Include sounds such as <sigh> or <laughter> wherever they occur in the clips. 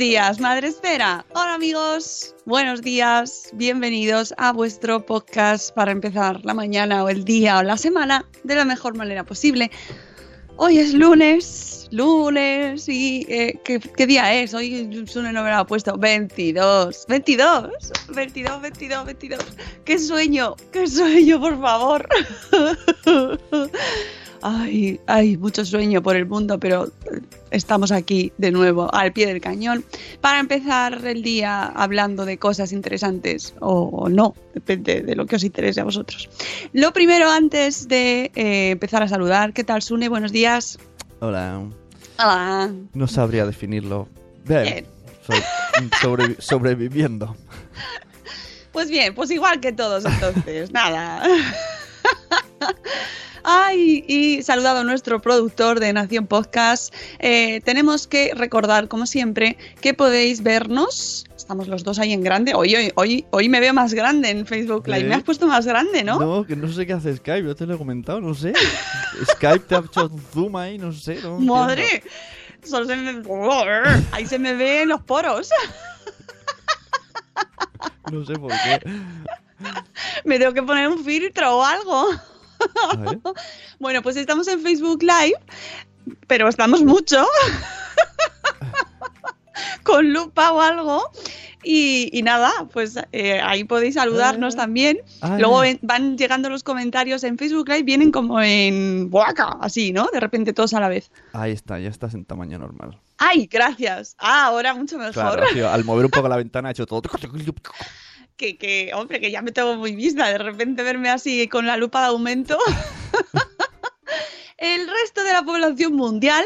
días, Madre Esfera. Hola amigos, buenos días, bienvenidos a vuestro podcast para empezar la mañana o el día o la semana de la mejor manera posible. Hoy es lunes, lunes y eh, ¿qué, qué día es? Hoy Sune no me lo ha puesto. 22, 22, 22, 22, 22. ¡Qué sueño! ¡Qué sueño, por favor! <laughs> Ay, hay mucho sueño por el mundo, pero estamos aquí de nuevo al pie del cañón para empezar el día hablando de cosas interesantes o, no, depende de lo que os interese a vosotros. Lo primero, antes de eh, empezar a saludar, ¿qué tal, Sune? Buenos días. Hola. Hola. No sabría definirlo. Bien. Sobreviviendo. Pues bien, pues igual que todos entonces, <laughs> nada. Ay, y saludado a nuestro productor de Nación Podcast. Eh, tenemos que recordar, como siempre, que podéis vernos. Estamos los dos ahí en grande. Hoy, hoy, hoy, hoy me veo más grande en Facebook Live. ¿Eh? Me has puesto más grande, ¿no? No, que no sé qué hace Skype, yo te lo he comentado, no sé. Skype te ha hecho un zoom ahí, no sé. No entiendo. Madre. Solo se me... Ahí se me ven los poros. No sé por qué. Me tengo que poner un filtro o algo. <laughs> Bueno, pues estamos en Facebook Live, pero estamos mucho. <laughs> Con lupa o algo. Y, y nada, pues eh, ahí podéis saludarnos Ah. también. Ah. Luego ven- van llegando los comentarios en Facebook Live, vienen como en Waka, así, ¿no? De repente todos a la vez. Ahí está, ya estás en tamaño normal. ¡Ay, gracias! Ah, ahora mucho mejor. Claro, tío, al mover un poco la <laughs> ventana ha hecho todo. Que, que, hombre, que ya me tengo muy vista, de repente verme así con la lupa de aumento. <laughs> El resto de la población mundial,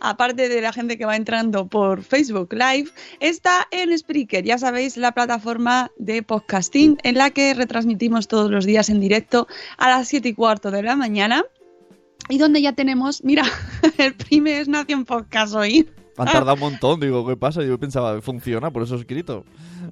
aparte de la gente que va entrando por Facebook Live, está en Spreaker, ya sabéis, la plataforma de podcasting en la que retransmitimos todos los días en directo a las 7 y cuarto de la mañana. Y donde ya tenemos, mira, <laughs> el primer Nación Podcast hoy. <laughs> Han tardado un montón, digo, ¿qué pasa? Yo pensaba, funciona, por eso he escrito.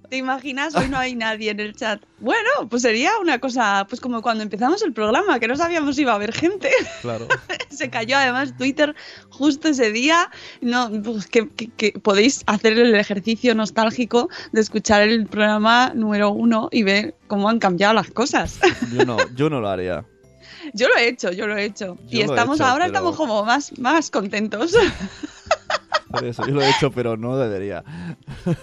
¿Te imaginas? Hoy no hay nadie en el chat. Bueno, pues sería una cosa, pues como cuando empezamos el programa, que no sabíamos si iba a haber gente. Claro. <laughs> Se cayó además Twitter justo ese día. No, pues que, que- que podéis hacer el ejercicio nostálgico de escuchar el programa número uno y ver cómo han cambiado las cosas. Yo no, yo no lo haría. <laughs> Yo lo he hecho, yo lo he hecho. Yo y lo he estamos hecho, ahora pero- estamos como más, más contentos. Por eso, yo lo he hecho, pero no debería. <laughs>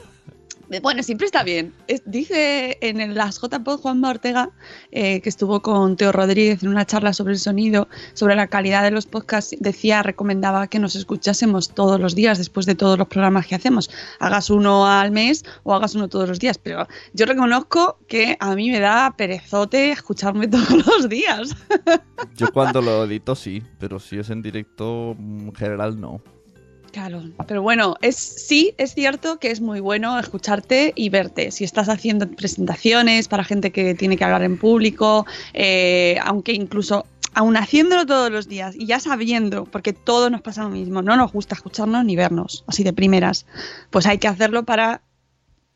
Bueno, siempre está bien. Es- dice en el- las JPod Juanma Ortega, eh, que estuvo con Teo Rodríguez en una charla sobre el sonido, sobre la calidad de los podcasts, decía, recomendaba que nos escuchásemos todos los días después de todos los programas que hacemos. Hagas uno al mes o hagas uno todos los días. Pero yo reconozco que a mí me da perezote escucharme <laughs> todos los días. Yo cuando lo edito sí, pero si es en directo, en general no. Pero bueno, es sí, es cierto que es muy bueno escucharte y verte. Si estás haciendo presentaciones para gente que tiene que hablar en público, eh, aunque incluso aún haciéndolo todos los días y ya sabiendo, porque todo nos pasa lo mismo, no nos gusta escucharnos ni vernos, así de primeras, pues hay que hacerlo para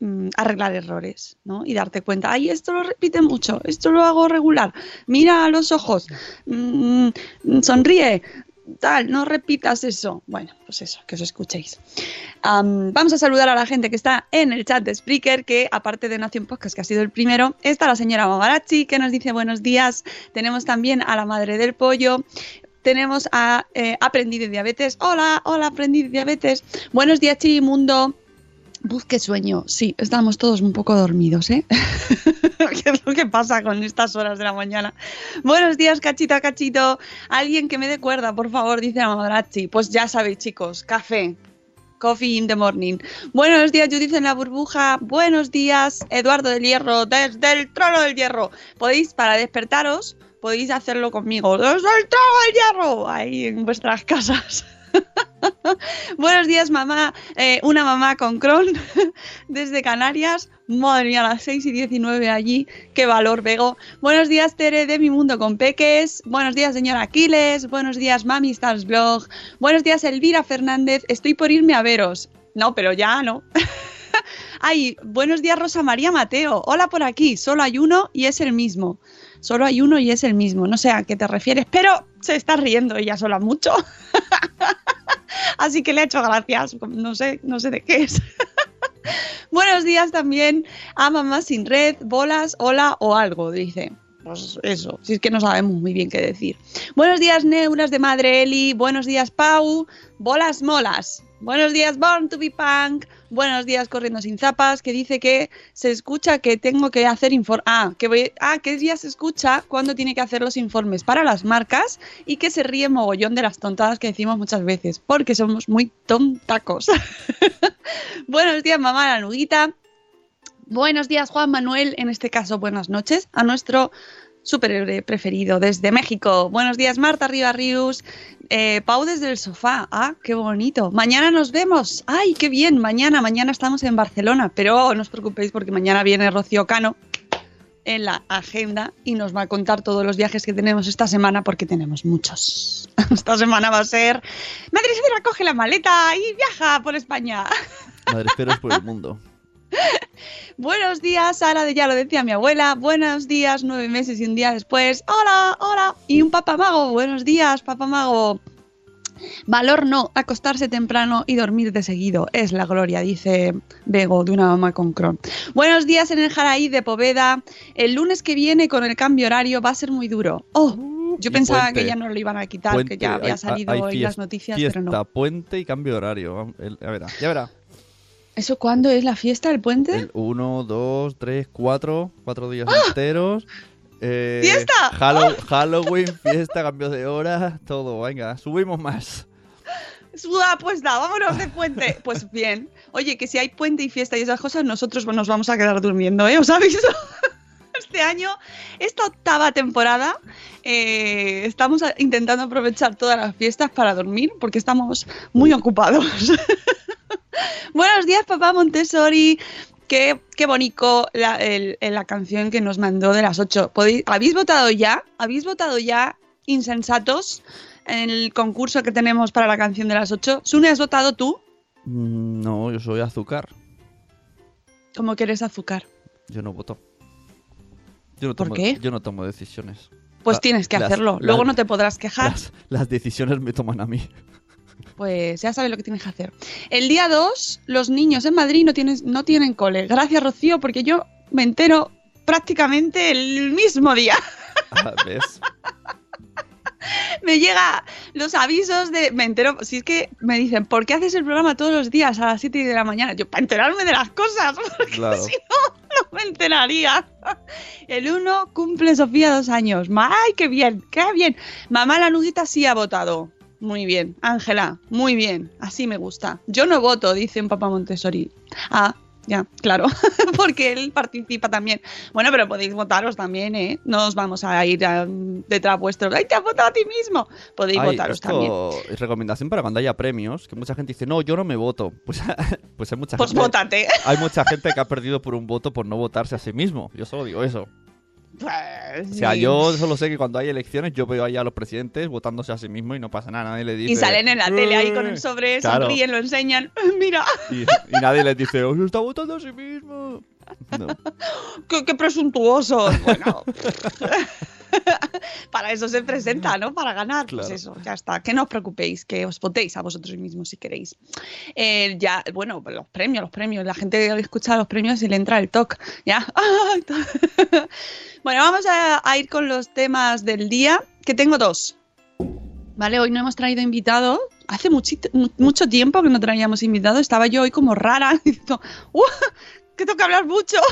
mm, arreglar errores, ¿no? Y darte cuenta, ay, esto lo repite mucho, esto lo hago regular, mira a los ojos, mm, sonríe, tal, no repitas eso. Bueno, pues eso, que os escuchéis. Am, vamos a saludar a la gente que está en el chat de Spreaker, que aparte de Nación Podcast, que ha sido el primero, está la señora Mamarachi, que nos dice buenos días. Tenemos también a la madre del pollo. Tenemos a eh, Aprendí de Diabetes. Hola, hola, Aprendí de Diabetes. Buenos días, Chirimundo. Buf, qué sueño. Sí, estamos todos un poco dormidos, ¿eh? <laughs> ¿Qué es lo que pasa con estas horas de la mañana? Buenos días, cachito a cachito. Alguien que me dé cuerda, por favor, dice la Mamarachi. Pues ya sabéis, chicos, café. Coffee in the morning. Buenos días, Judith en la burbuja. Buenos días, Eduardo del Hierro, desde el trono del hierro. Podéis, para despertaros, podéis hacerlo conmigo. Desde el trono del hierro. Ahí en vuestras casas. <laughs> Buenos días, mamá. Eh, una mamá con Cron <laughs> desde Canarias. Madre mía, a las 6 y 19 allí. Qué valor, Bego. Buenos días, Tere de Mi Mundo con Peques. Buenos días, señora Aquiles. Buenos días, Mami Stars Blog. Buenos días, Elvira Fernández. Estoy por irme a veros. No, pero ya no. <laughs> Ay, buenos días, Rosa María Mateo. Hola por aquí. Solo hay uno y es el mismo. Solo hay uno y es el mismo. No sé a qué te refieres, pero se está riendo ella sola mucho. <laughs> Así que le he hecho gracias. No sé, no sé de qué es. <laughs> Buenos días también a Mamá Sin Red, Bolas, Hola o algo, dice. Pues eso, si es que no sabemos muy bien qué decir. Buenos días, Neuras de Madre Eli. Buenos días, Pau. Bolas molas. Buenos días, Born to be Punk. Buenos días, Corriendo sin Zapas, que dice que se escucha que tengo que hacer informes. Ah, que voy... ah, que ya se escucha cuando tiene que hacer los informes para las marcas y que se ríe mogollón de las tontadas que decimos muchas veces, porque somos muy tontacos. <laughs> Buenos días, mamá la nuguita. Buenos días, Juan Manuel. En este caso, buenas noches a nuestro superhéroe preferido desde México. Buenos días, Marta Ribarrius. Eh, Pau desde el sofá. Ah, qué bonito. Mañana nos vemos. Ay, qué bien. Mañana, mañana estamos en Barcelona. Pero no os preocupéis porque mañana viene Rocío Cano en la agenda y nos va a contar todos los viajes que tenemos esta semana porque tenemos muchos. <laughs> Esta semana va a ser Madre Esfera coge la maleta y viaja por España. Madre Esfera es por el mundo. <laughs> <laughs> Buenos días, Sara de ya lo decía mi abuela. Buenos días, nueve meses y un día después. Hola, hola. Y un papamago. Buenos días, papamago. Valor no, acostarse temprano y dormir de seguido. Es la gloria, dice Bego, de una mamá con Cron. Buenos días en el Jaraí de Poveda. El lunes que viene con el cambio horario va a ser muy duro. Oh, yo Y pensaba puente. que ya no lo iban a quitar, Puente, que ya había hay- salido hay las noticias, fiesta, pero no. puente y cambio de horario. Ya verá, ya verá. ¿Eso cuándo es la fiesta, el puente? El 1, 2, 3, 4, cuatro días enteros. Eh, ¡Fiesta! Hallow- Halloween, fiesta, cambio de hora, todo. Venga, subimos más. Suda puesta, vámonos de puente. Pues bien. Oye, que si hay puente y fiesta y esas cosas, nosotros nos vamos a quedar durmiendo, ¿eh? ¿Os aviso? <laughs> Este año, esta octava temporada, eh, estamos intentando aprovechar todas las fiestas para dormir porque estamos muy ocupados. <laughs> <laughs> Buenos días, papá Montessori. Qué, qué bonito la, el- la canción que nos mandó de las 8. ¿Habéis votado ya? ¿Habéis votado ya, insensatos, en el concurso que tenemos para la canción de las 8? ¿Sune, has votado tú? Mm, No, yo soy azúcar. Como que eres azúcar. Yo no voto. Yo no ¿Por tomo, qué? Yo no tomo decisiones. Pues La- tienes que las- hacerlo. las- Luego no te podrás quejar. Las, las decisiones me toman a mí. Pues ya sabes lo que tienes que hacer. El día 2, los niños en Madrid no tienen, no tienen cole. Gracias, Rocío, porque yo me entero prácticamente el mismo día. Ah, ¿Ves? <laughs> me llega los avisos de. Me entero. Si es que me dicen, ¿por qué haces el programa todos los días a las 7 de la mañana? Yo, para enterarme de las cosas, <laughs> porque Claro. si no, no me enteraría. <laughs> El 1 cumple Sofía dos años. ¡Ay, qué bien! ¡Qué bien! Mamá la nudita sí ha votado. Muy bien. Ángela, muy bien. Así me gusta. Yo no voto, dice un papá Montessori. Ah, ya, claro, <laughs> porque él participa también. Bueno, pero podéis votaros también, ¿eh? No os vamos a ir a- detrás vuestros. ¡Ay, te has votado a ti mismo! Podéis Ay, votaros esto también. es recomendación para cuando haya premios, que mucha gente dice, no, yo no me voto. <laughs> Pues, pues hay mucha Pues gente. vótate. Hay mucha gente que ha perdido por un voto por no votarse a sí mismo. Yo solo digo eso. Pues, O sea, yo solo sé que cuando hay elecciones yo veo ahí a los presidentes votándose a sí mismo y no pasa nada. Nadie le dice... Y salen en la tele ahí con el "Eh". sobre, Claro. sonríen, lo enseñan. <laughs> Mira, Y, y nadie les dice, os está votando a sí mismo. <laughs> No. qué, qué presuntuosos. Bueno, <laughs> para eso se presenta, ¿no? Para ganar. Pues eso, ya está. Que no os preocupéis, que os votéis a vosotros mismos si queréis. Eh, ya, bueno, los premios, los premios. La gente escucha los premios y le entra el toque. Ya. <laughs> Bueno, vamos a, a ir con los temas del día, que tengo dos. Vale, hoy no hemos traído invitado. Hace muchit- mu- mucho tiempo que no traíamos invitado. Estaba yo hoy como rara, <laughs> diciendo, ¡Uh! Que toca hablar mucho. <laughs>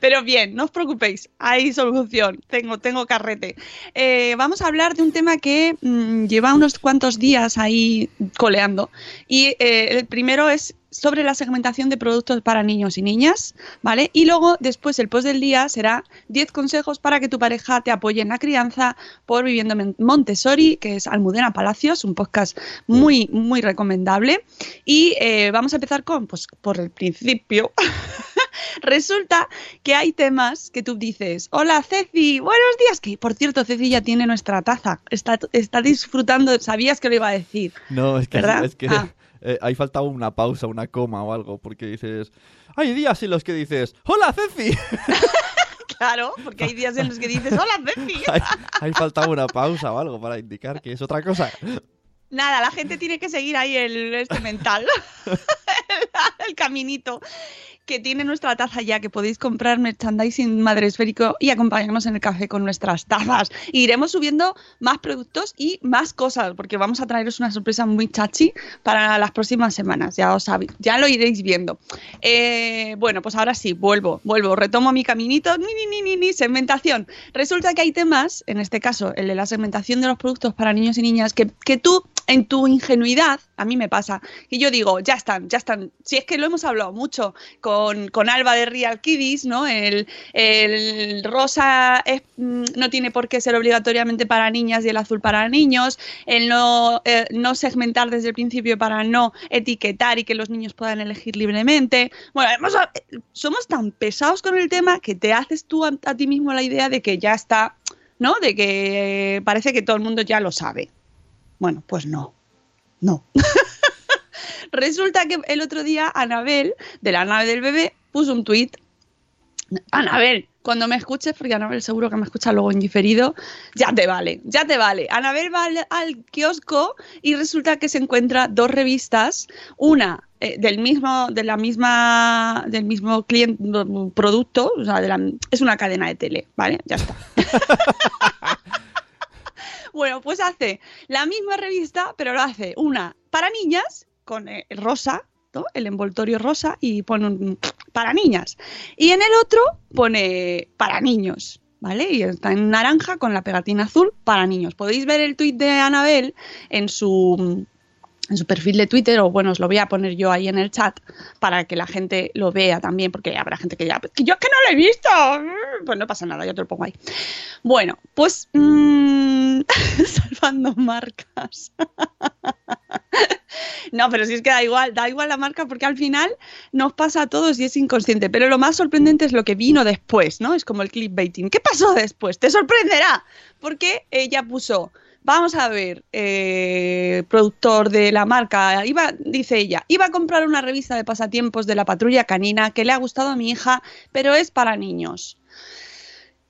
Pero bien, no os preocupéis, hay solución, tengo, tengo carrete. Eh, vamos a hablar de un tema que mm, lleva unos cuantos días ahí coleando. Y eh, el primero es sobre la segmentación de productos para niños y niñas, ¿vale? Y luego, después, el post del día será 10 consejos para que tu pareja te apoye en la crianza por Viviendo Men- Montessori, que es Almudena Palacios, un podcast muy, muy recomendable. Y eh, vamos a empezar con, pues, por el principio. <laughs> <laughs> Resulta que hay temas que tú dices, hola Ceci, buenos días, que por cierto Ceci ya tiene nuestra taza, está, está disfrutando, sabías que lo iba a decir. No, es que, ¿Verdad? es que Ah. <laughs> eh, ahí faltaba una pausa, una coma o algo, porque dices... Hay días en los que dices, ¡Hola, Ceci! <laughs> Claro, porque hay días en los que dices, hola Ceci. ahí, ahí faltaba una pausa o algo para indicar que es otra cosa. Nada, la gente tiene que seguir ahí el este mental, <laughs> el, caminito que tiene nuestra taza ya, que podéis comprar merchandising madre esférico y acompañarnos en el café con nuestras tazas. Y iremos subiendo más productos y más cosas, porque vamos a traeros una sorpresa muy chachi para las próximas semanas, ya os sabe- ya lo iréis viendo. Eh, bueno, pues ahora sí, vuelvo, vuelvo, retomo mi caminito, ni, ni, ni, ni, ni, segmentación. Resulta que hay temas, en este caso, el de la segmentación de los productos para niños y niñas, que, que tú, en tu ingenuidad, a mí me pasa, que yo digo, ya están, ya están. Si es que lo hemos hablado mucho con, con Alba de Real Kiddies, ¿no? El, el rosa mm, no tiene por qué ser obligatoriamente para niñas y el azul para niños, el no, eh, no segmentar desde el principio para no etiquetar y que los niños puedan elegir libremente. Bueno, hemos- somos tan pesados con el tema que te haces tú a, a ti mismo la idea de que ya está, ¿no? De que eh, parece que todo el mundo ya lo sabe. Bueno, pues no. No. <laughs> Resulta que el otro día Anabel, de la nave del bebé, puso un tuit. Anabel, cuando me escuches, porque Anabel seguro que me escucha luego en diferido, ya te vale, ya te vale. Anabel va al, al kiosco y resulta que se encuentra dos revistas, una eh, del mismo, de la misma, del mismo cliente, producto, o sea, de la- es una cadena de tele, ¿vale? Ya está. <laughs> Bueno, pues hace la misma revista, pero lo hace una para niñas, con eh, rosa, ¿no? el envoltorio rosa, y pone un para niñas. Y en el otro pone para niños, ¿vale? Y está en naranja con la pegatina azul para niños. Podéis ver el tuit de Anabel en su en su perfil de Twitter, o bueno, os lo voy a poner yo ahí en el chat para que la gente lo vea también, porque habrá gente que dirá, "Pues que yo es que no lo he visto. Pues no pasa nada, yo te lo pongo ahí. Bueno, pues mm, <laughs> salvando marcas. <laughs> No, pero si es que da igual, da igual la marca porque al final nos pasa a todos y es inconsciente. Pero lo más sorprendente es lo que vino después, ¿no? Es como el clickbaiting. ¿Qué pasó después? Te sorprenderá. Porque ella puso, vamos a ver, eh, productor de la marca, iba, dice ella, iba a comprar una revista de pasatiempos de la patrulla canina que le ha gustado a mi hija, pero es para niños.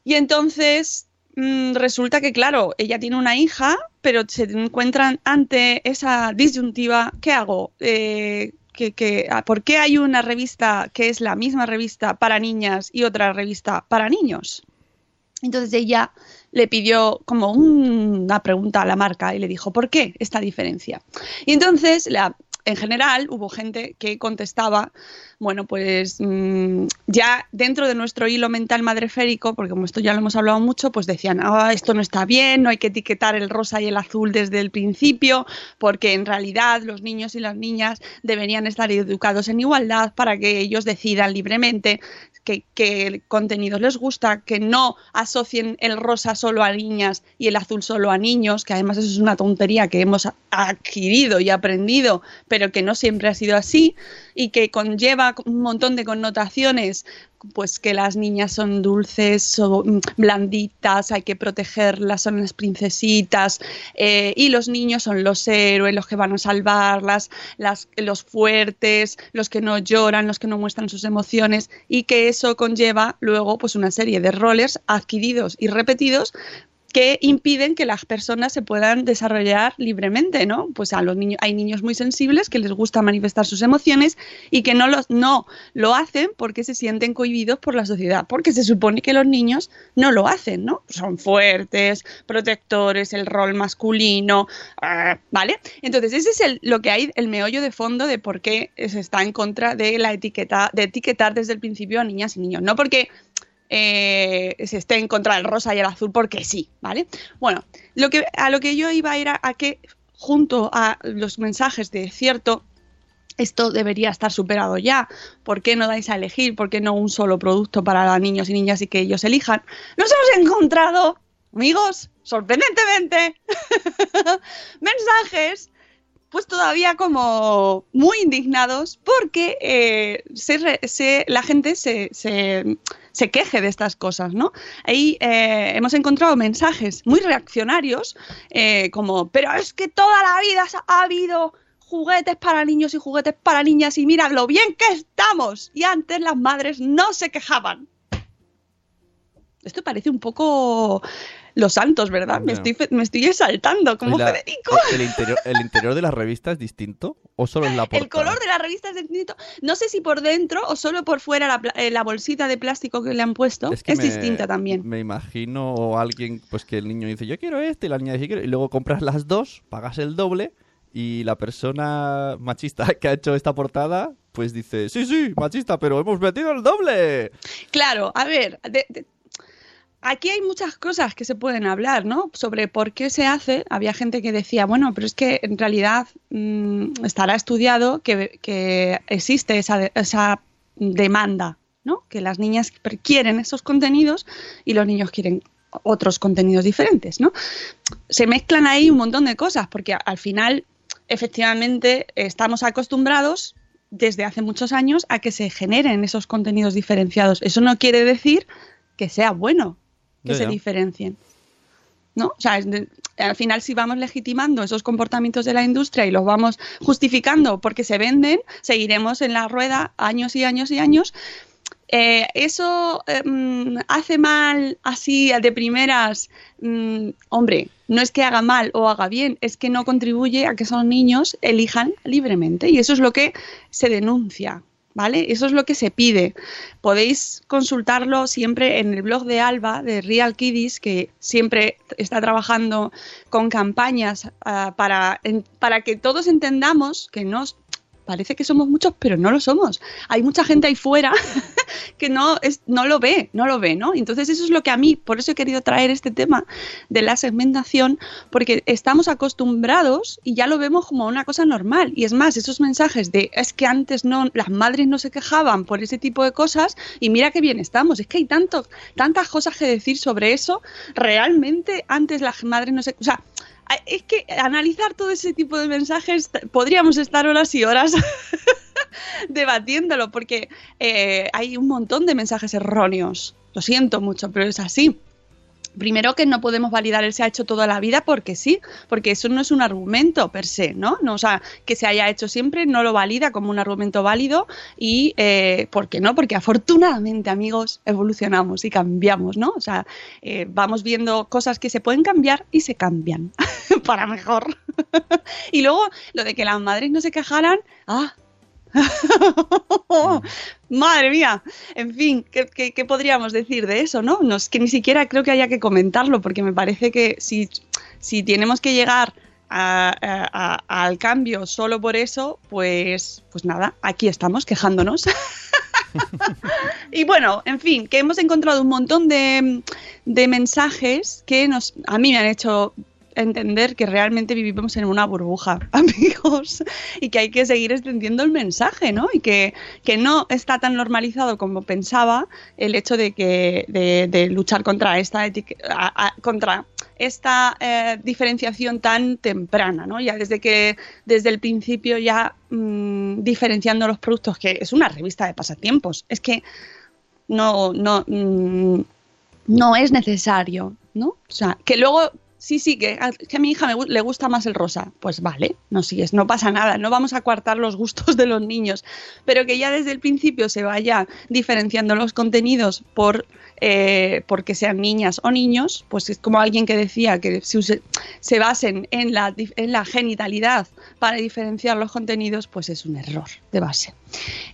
Y entonces mm, resulta que, claro, ella tiene una hija, pero se encuentran ante esa disyuntiva. ¿Qué hago? Eh, que, ah, ¿Por qué hay una revista que es la misma revista para niñas y otra revista para niños? Entonces ella le pidió como un- una pregunta a la marca y le dijo, ¿por qué esta diferencia? Y entonces, en general, hubo gente que contestaba, bueno, pues mm, ya dentro de nuestro hilo mental madreférico, porque como esto ya lo hemos hablado mucho, pues decían, ah, esto no está bien, no hay que etiquetar el rosa y el azul desde el principio, porque en realidad los niños y las niñas deberían estar educados en igualdad para que ellos decidan libremente qué, qué contenidos les gusta, que no asocien el rosa solo a niñas y el azul solo a niños, que además eso es una tontería que hemos adquirido y aprendido, pero que no siempre ha sido así y que conlleva un montón de connotaciones pues que las niñas son dulces o mm, blanditas, hay que protegerlas, son las princesitas, eh, y los niños son los héroes, los que van a salvarlas, las, los fuertes, los que no lloran, los que no muestran sus emociones, y que eso conlleva luego pues una serie de roles adquiridos y repetidos que impiden que las personas se puedan desarrollar libremente, ¿no? Pues a los niños hay niños muy sensibles que les gusta manifestar sus emociones y que no los no lo hacen porque se sienten cohibidos por la sociedad, porque se supone que los niños no lo hacen, ¿no? Son fuertes, protectores, el rol masculino, ah, ¿vale? Entonces ese es el, lo que hay el meollo de fondo de por qué se está en contra de la etiqueta de etiquetar desde el principio a niñas y niños, no porque eh, se esté en contra del rosa y el azul porque sí, ¿vale? Bueno, lo que, a lo que yo iba era a que junto a los mensajes de cierto, esto debería estar superado ya, ¿por qué no dais a elegir? ¿Por qué no un solo producto para niños y niñas y que ellos elijan? Nos hemos encontrado, amigos, sorprendentemente, <laughs> mensajes pues todavía como muy indignados porque eh, la gente se, se- se queje de estas cosas, ¿no? Ahí eh, hemos encontrado mensajes muy reaccionarios eh, como, pero es que toda la vida ha habido juguetes para niños y juguetes para niñas y mira lo bien que estamos. Y antes las madres no se quejaban. Esto parece un poco los santos, ¿verdad? Me estoy, me estoy exaltando como ¿Y la- Federico. El interior, ¿El interior de la revista es distinto? ¿O solo es la portada? El color de la revista es distinto. No sé si por dentro o solo por fuera la, eh, la bolsita de plástico que le han puesto es, que me- distinta también. Me imagino alguien, pues que el niño dice, yo quiero este, y la niña dice, quiero, y luego compras las dos, pagas el doble, y la persona machista que ha hecho esta portada, pues dice, sí, sí, machista, pero hemos metido el doble. Claro, a ver, de- de- aquí hay muchas cosas que se pueden hablar, ¿no? Sobre por qué se hace. Había gente que decía, bueno, pero es que en realidad mm, estará estudiado que, existe esa, esa demanda, ¿no? Que las niñas quieren esos contenidos y los niños quieren otros contenidos diferentes, ¿no? Se mezclan ahí un montón de cosas porque al final, efectivamente, estamos acostumbrados desde hace muchos años a que se generen esos contenidos diferenciados. Eso no quiere decir que sea bueno que se diferencien. ¿No? O sea, al final si vamos legitimando esos comportamientos de la industria y los vamos justificando porque se venden, seguiremos en la rueda años y años y años. Eh, eso eh, mm, hace mal así de primeras, mm, hombre, no es que haga mal o haga bien, es que no contribuye a que esos niños elijan libremente y eso es lo que se denuncia, ¿vale? Eso es lo que se pide. Podéis consultarlo siempre en el blog de Alba, de Real Kiddies, que siempre está trabajando con campañas ah, para, en- para que todos entendamos que no parece que somos muchos, pero no lo somos. Hay mucha gente ahí fuera <laughs> que no, es, no lo ve, no lo ve, ¿no? Entonces eso es lo que a mí, por eso he querido traer este tema de la segmentación, porque estamos acostumbrados y ya lo vemos como una cosa normal. Y es más, esos mensajes de es que antes no, las madres no se quejaban por ese tipo de cosas y mira qué bien estamos. Es que hay tanto, tantas cosas que decir sobre eso. Realmente antes las madres no se... O sea, es que analizar todo ese tipo de mensajes podríamos estar horas y horas <laughs> debatiéndolo porque eh, hay un montón de mensajes erróneos. Lo siento mucho, pero es así. Primero que no podemos validar el se ha hecho toda la vida porque sí, porque eso no es un argumento per se, ¿no? no o sea, que se haya hecho siempre no lo valida como un argumento válido y eh, ¿por qué no? Porque afortunadamente, amigos, evolucionamos y cambiamos, ¿no? O sea, eh, vamos viendo cosas que se pueden cambiar y se cambian <laughs> para mejor. <laughs> y luego lo de que las madres no se quejaran, ah, <laughs> Madre mía. En fin, ¿qué, podríamos decir de eso, no? no? Es que ni siquiera creo que haya que comentarlo, porque me parece que si, si tenemos que llegar al cambio solo por eso, pues, pues nada, aquí estamos quejándonos. <laughs> y bueno, en fin, que hemos encontrado un montón de, de mensajes que nos, a mí me han hecho entender que realmente vivimos en una burbuja, <laughs> amigos, y que hay que seguir extendiendo el mensaje, ¿no? Y que, que no está tan normalizado como pensaba el hecho de que de, luchar contra esta contra esta eh, diferenciación tan temprana, ¿no? Ya desde que desde el principio ya mm, diferenciando los productos, que es una revista de pasatiempos, es que no, no, mm, no es necesario, ¿no? O sea, que luego sí, sí, que a, que a mi hija me le gusta más el rosa, pues vale, no sigues, no pasa nada, no vamos a coartar los gustos de los niños, pero que ya desde el principio se vaya diferenciando los contenidos por eh, porque sean niñas o niños, pues es como alguien que decía que se, se basen en la, genitalidad para diferenciar los contenidos, pues es un error de base.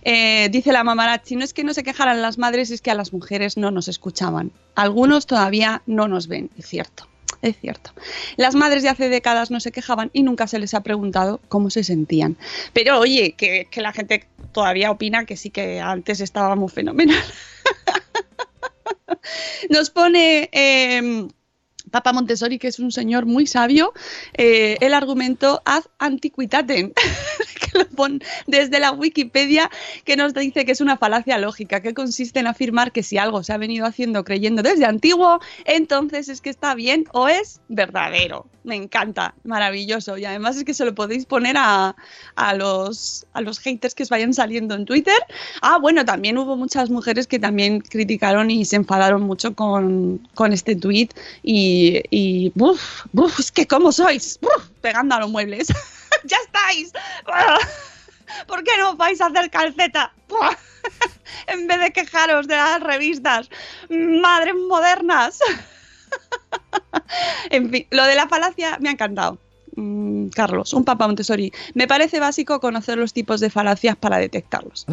Eh, dice la mamarachi, no es que no se quejaran las madres, es que a las mujeres no nos escuchaban. Algunos todavía no nos ven, es cierto. Es cierto. Las madres de hace décadas no se quejaban y nunca se les ha preguntado cómo se sentían. Pero oye, que, la gente todavía opina que sí que antes estaba muy fenomenal. <laughs> Nos pone eh, Papa Montessori, que es un señor muy sabio, eh, el argumento ad antiquitatem, <laughs> que lo pone desde la Wikipedia, que nos dice que es una falacia lógica, que consiste en afirmar que si algo se ha venido haciendo creyendo desde antiguo, entonces es que está bien o es verdadero. Me encanta, maravilloso. Y además es que se lo podéis poner a, a los, a los haters que os vayan saliendo en Twitter. Ah, bueno, también hubo muchas mujeres que también criticaron y se enfadaron mucho con, con este tweet y, y buf, buf, es que ¿cómo sois? Buf, pegando a los muebles. <laughs> ya estáis. <laughs> ¿Por qué no vais a hacer calceta? <laughs> En vez de quejaros de las revistas. Madres modernas. <laughs> en fin, lo de la falacia me ha encantado. Mm, Carlos, un papa Montessori. Me parece básico conocer los tipos de falacias para detectarlos.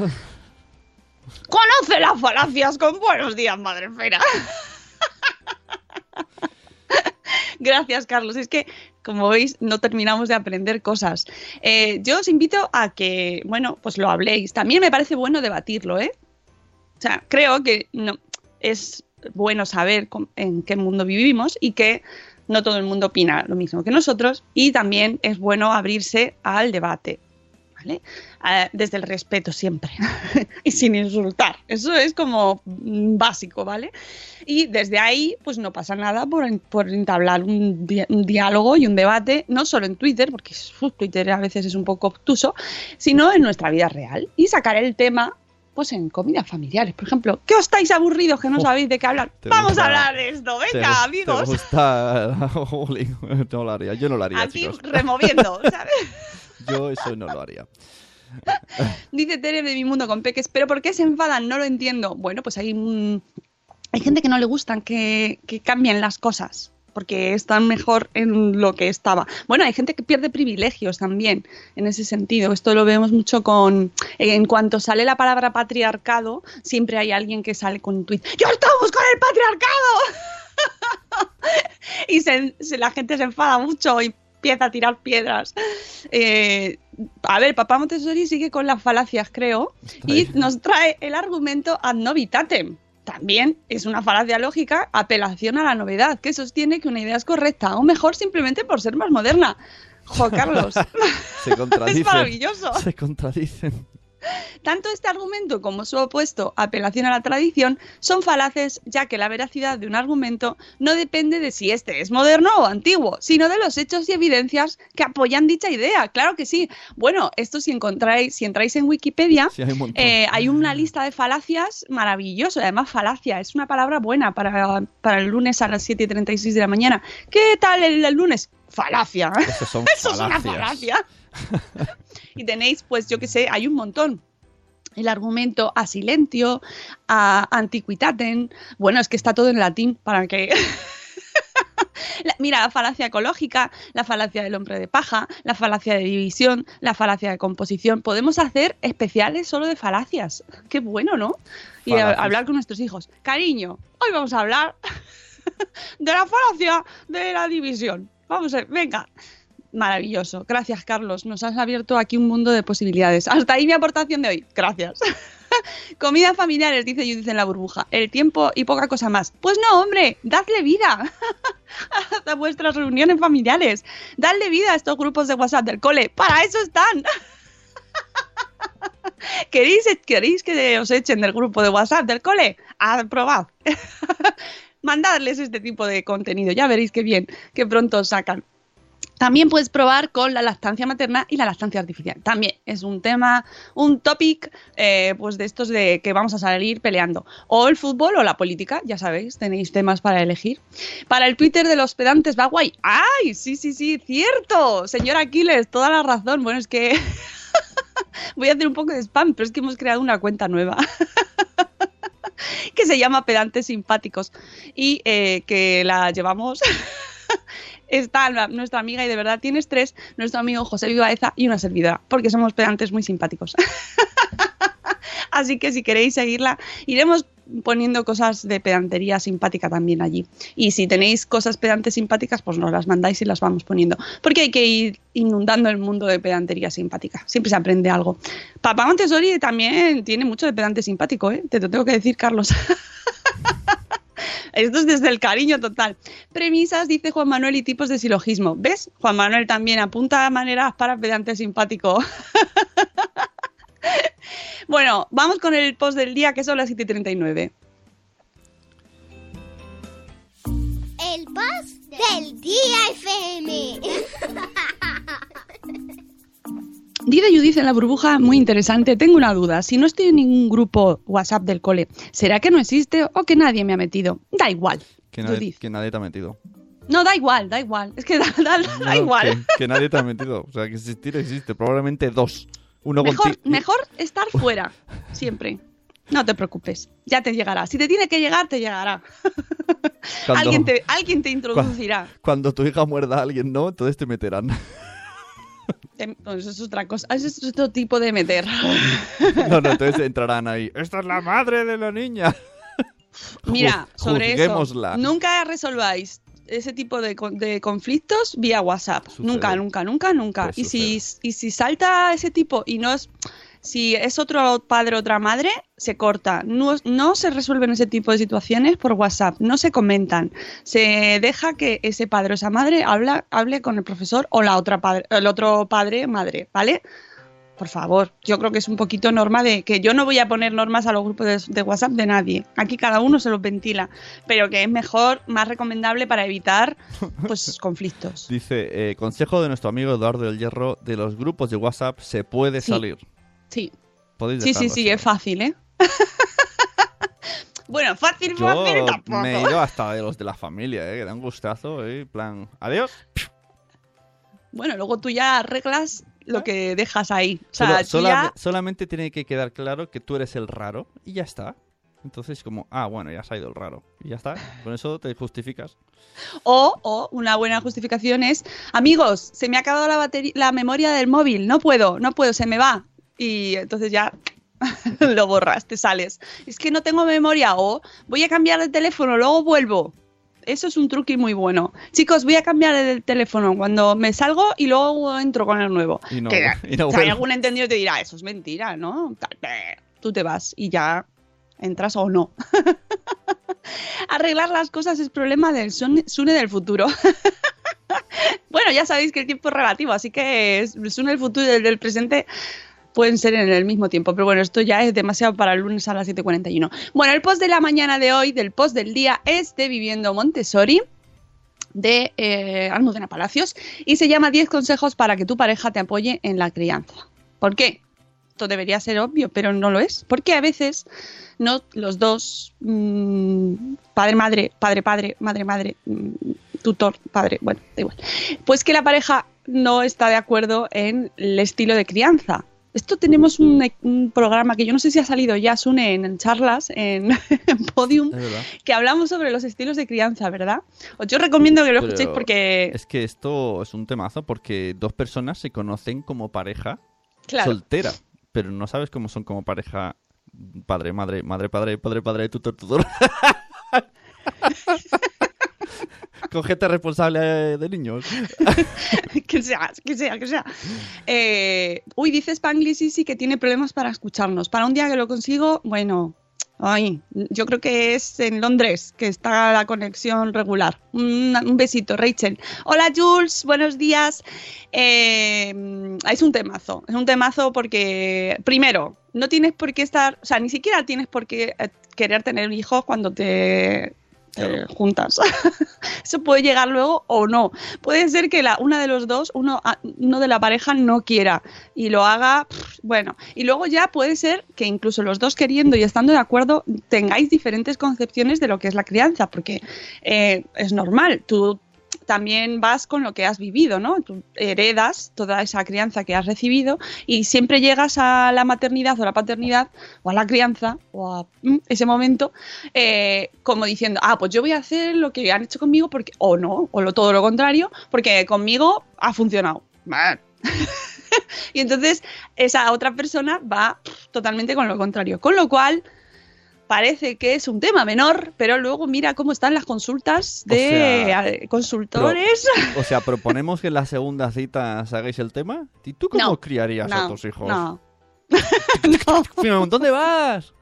Conoce las falacias con buenos días, madre fera. <laughs> Gracias, Carlos. Es que, como veis, no terminamos de aprender cosas. Eh, yo os invito a que, bueno, pues lo habléis. También me parece bueno debatirlo, ¿eh? O sea, creo que no es bueno saber en qué mundo vivimos y que no todo el mundo opina lo mismo que nosotros y también es bueno abrirse al debate. Ah, desde el respeto siempre <laughs> y sin insultar. Eso es como mm, básico, ¿vale? Y desde ahí, pues no pasa nada por, por entablar un, un diálogo y un debate, no solo en Twitter, porque Twitter a veces es un poco obtuso, sino en nuestra vida real y sacar el tema. Pues en comidas familiares, por ejemplo. ¿Qué os estáis aburridos que no Uf, sabéis de qué hablar? te Vamos gusta- a hablar de esto, Te venga, gus- amigos. Te gusta... <laughs> No lo haría. Yo no lo haría, Aquí chicos. removiendo, <laughs> ¿sabes? Yo eso no lo haría. <laughs> Dice Tere de mi mundo con peques, pero ¿por qué se enfadan? No lo entiendo. Bueno, pues hay, hay gente que no le gustan que, que cambien las cosas, porque están mejor en lo que estaba. Bueno, hay gente que pierde privilegios también en ese sentido. Esto lo vemos mucho con... En cuanto sale la palabra patriarcado, siempre hay alguien que sale con un tuit. ¡Yo estamos con el patriarcado! <laughs> y se- se- la gente se enfada mucho y empieza a tirar piedras. Eh, a ver, Papá Montessori sigue con las falacias, creo, y nos trae el argumento ad novitatem. También es una falacia lógica, apelación a la novedad, que sostiene que una idea es correcta, o mejor simplemente por ser más moderna. Jo, Carlos, <laughs> Se contradicen. es maravilloso. Se contradicen. Tanto este argumento como su opuesto, apelación a la tradición, son falaces, ya que la veracidad de un argumento no depende de si este es moderno o antiguo, sino de los hechos y evidencias que apoyan dicha idea. Claro que sí. Bueno, esto si encontráis, si entráis en Wikipedia, Sí, hay un montón. eh, hay una lista de falacias maravilloso. Además, falacia es una palabra buena para, para el lunes a las 7 y 36 de la mañana. ¿Qué tal el, el lunes? Falacia. Son <laughs> Eso es una falacia. <laughs> y tenéis, pues yo que sé, hay un montón. El argumento a silentio, a antiquitatem. Bueno, es que está todo en latín para que. <laughs> La- mira, la falacia ecológica, la falacia del hombre de paja, la falacia de división, la falacia de composición. Podemos hacer especiales solo de falacias. Qué bueno, ¿no? Y a- hablar con nuestros hijos. Cariño, hoy vamos a hablar <laughs> de la falacia de la división. Vamos a ver, venga. Maravilloso. Gracias, Carlos. Nos has abierto aquí un mundo de posibilidades. Hasta ahí mi aportación de hoy. Gracias. <laughs> Comidas familiares, dice Judith en la burbuja. El tiempo y poca cosa más. Pues no, hombre, dadle vida <laughs> a vuestras reuniones familiares. Dadle vida a estos grupos de WhatsApp del cole. Para eso están. <laughs> ¿Queréis, ¿Queréis que os echen del grupo de WhatsApp del cole? Ah, probad. Mandadles este tipo de contenido. Ya veréis qué bien, que pronto os sacan. También puedes probar con la lactancia materna y la lactancia artificial. También es un tema, un topic, eh, pues de estos de que vamos a salir peleando. O el fútbol o la política, ya sabéis, tenéis temas para elegir. Para el Twitter de los pedantes va guay. ¡Ay! Sí, sí, sí, cierto. Señor Aquiles, toda la razón. Bueno, es que <laughs> voy a hacer un poco de spam, pero es que hemos creado una cuenta nueva. <laughs> que se llama Pedantes Simpáticos y eh, que la llevamos <laughs> está la- nuestra amiga y de verdad tienes tres, nuestro amigo José Vivaeza y una servidora, porque somos pedantes muy simpáticos. <laughs> Así que si queréis seguirla, iremos poniendo cosas de pedantería simpática también allí. Y si tenéis cosas pedantes simpáticas, pues nos las mandáis y las vamos poniendo. Porque hay que ir inundando el mundo de pedantería simpática. Siempre se aprende algo. Papá Montessori también tiene mucho de pedante simpático, ¿eh? Te lo tengo que decir, Carlos. <laughs> Esto es desde el cariño total. Premisas, dice Juan Manuel, y tipos de silogismo. ¿Ves? Juan Manuel también apunta maneras para pedante simpático. <laughs> bueno, vamos con el post del día, que son las 7.39. El post del día FM. <laughs> Dice Judith en la burbuja, muy interesante. Tengo una duda. Si no estoy en ningún grupo WhatsApp del cole, ¿será que no existe o que nadie me ha metido? Da igual. Que nadie, que nadie te ha metido. No, da igual, da igual. Es que da, da- da No, igual. Que, que nadie te ha metido. O sea, que existir existe. Probablemente dos. Uno Mejor, mejor estar fuera, siempre. No te preocupes, ya te llegará. Si te tiene que llegar, te llegará. Cuando- Alguien, te, alguien te introducirá. Cuando tu hija muerda a alguien, ¿no? Entonces te meterán. Em, eso es otra cosa. Eso es otro tipo de meter. <laughs> No, no, entonces entrarán ahí. ¡Esta es la madre de la niña! <laughs> Mira, sobre eso, nunca resolváis ese tipo de, con- de conflictos vía WhatsApp. Sucede. Nunca, nunca, nunca, nunca. Pues y, si, y si salta ese tipo y no es... Si es otro padre o otra madre, se corta. No, no se resuelven ese tipo de situaciones por WhatsApp, no se comentan. Se deja que ese padre o esa madre habla, hable con el profesor o la otra padre, el otro padre madre, ¿vale? Por favor, yo creo que es un poquito norma de que yo no voy a poner normas a los grupos de, de WhatsApp de nadie. Aquí cada uno se los ventila, pero que es mejor, más recomendable para evitar pues <laughs> conflictos. Dice, eh, consejo de nuestro amigo Eduardo del Hierro, de los grupos de WhatsApp se puede Sí. salir. Sí, Podéis sí, sí, sí, es fácil, ¿eh? <laughs> bueno, fácil, Yo fácil tampoco. me he ido hasta de los de la familia, ¿eh? Que da un gustazo, ¿eh? Plan, adiós. Bueno, luego tú ya arreglas lo que dejas ahí. O sea, Solo- tú sola- ya- Solamente tiene que quedar claro que tú eres el raro y ya está. Entonces, como, ah, bueno, ya se ha ido el raro. Y ya está. Con eso te justificas. O, o una buena justificación es, amigos, se me ha acabado la, la memoria del móvil, no puedo, no puedo, se me va. Y entonces ya <laughs> lo borras, te sales. Es que no tengo memoria o voy a cambiar de teléfono, luego vuelvo. Eso es un truque muy bueno. Chicos, voy a cambiar el teléfono cuando me salgo y luego entro con el nuevo. Y no- Que, y no o sea, algún entendido te dirá, eso es mentira, ¿no? Tú te vas y ya entras o no. <laughs> Arreglar las cosas es problema del Sun- Sune del futuro. <laughs> bueno, ya sabéis que el tiempo es relativo, así que Sune del futuro y el del presente pueden ser en el mismo tiempo. Pero bueno, esto ya es demasiado para el lunes a las 7.41. Bueno, el post de la mañana de hoy, del post del día, es de Viviendo Montessori de eh, Almudena Palacios y se llama 10 consejos para que tu pareja te apoye en la crianza. ¿Por qué? Esto debería ser obvio, pero no lo es. Porque a veces no los dos, mm, padre, madre, padre, padre, madre, madre, mm, tutor, padre, bueno, da igual. Pues que la pareja no está de acuerdo en el estilo de crianza. Esto tenemos un, un programa que yo no sé si ha salido ya, Sune, en, en charlas, en, <laughs> en Podium, que hablamos sobre los estilos de crianza, ¿verdad? Os yo recomiendo que lo Pero escuchéis porque, Es que esto es un temazo porque dos personas se conocen como pareja claro, soltera, pero no sabes cómo son como pareja padre, madre, madre, padre, padre, padre, tutor, tutor. <laughs> <laughs> Con gente responsable de niños. <laughs> que sea, que sea, que sea. Eh, uy, dice Spanglish sí, sí que tiene problemas para escucharnos. Para un día que lo consigo, bueno, ay, yo creo que es en Londres que está la conexión regular. Un, un besito, Rachel. Hola, Jules, buenos días. Eh, es un temazo, es un temazo porque, primero, no tienes por qué estar, o sea, ni siquiera tienes por qué eh, querer tener hijos cuando te... Claro. juntas. <laughs> Eso puede llegar luego o no. Puede ser que la, una de los dos, uno, a- uno de la pareja no quiera y lo haga, bueno. Y luego ya puede ser que incluso los dos queriendo y estando de acuerdo tengáis diferentes concepciones de lo que es la crianza, porque eh, es normal. Tú también vas con lo que has vivido, ¿no? Tú heredas toda esa crianza que has recibido y siempre llegas a la maternidad o la paternidad o a la crianza o a mm, ese momento eh, como diciendo, ah, pues yo voy a hacer lo que han hecho conmigo porque, o no, o lo, todo lo contrario, porque conmigo ha funcionado. <laughs> Y entonces esa otra persona va totalmente con lo contrario. Con lo cual, parece que es un tema menor, pero luego mira cómo están las consultas de sea, eh, consultores. O sea, proponemos que en la segunda cita hagáis el tema. ¿Y tú cómo No, criarías a tus hijos? no. <laughs> <laughs> ¿Dónde vas?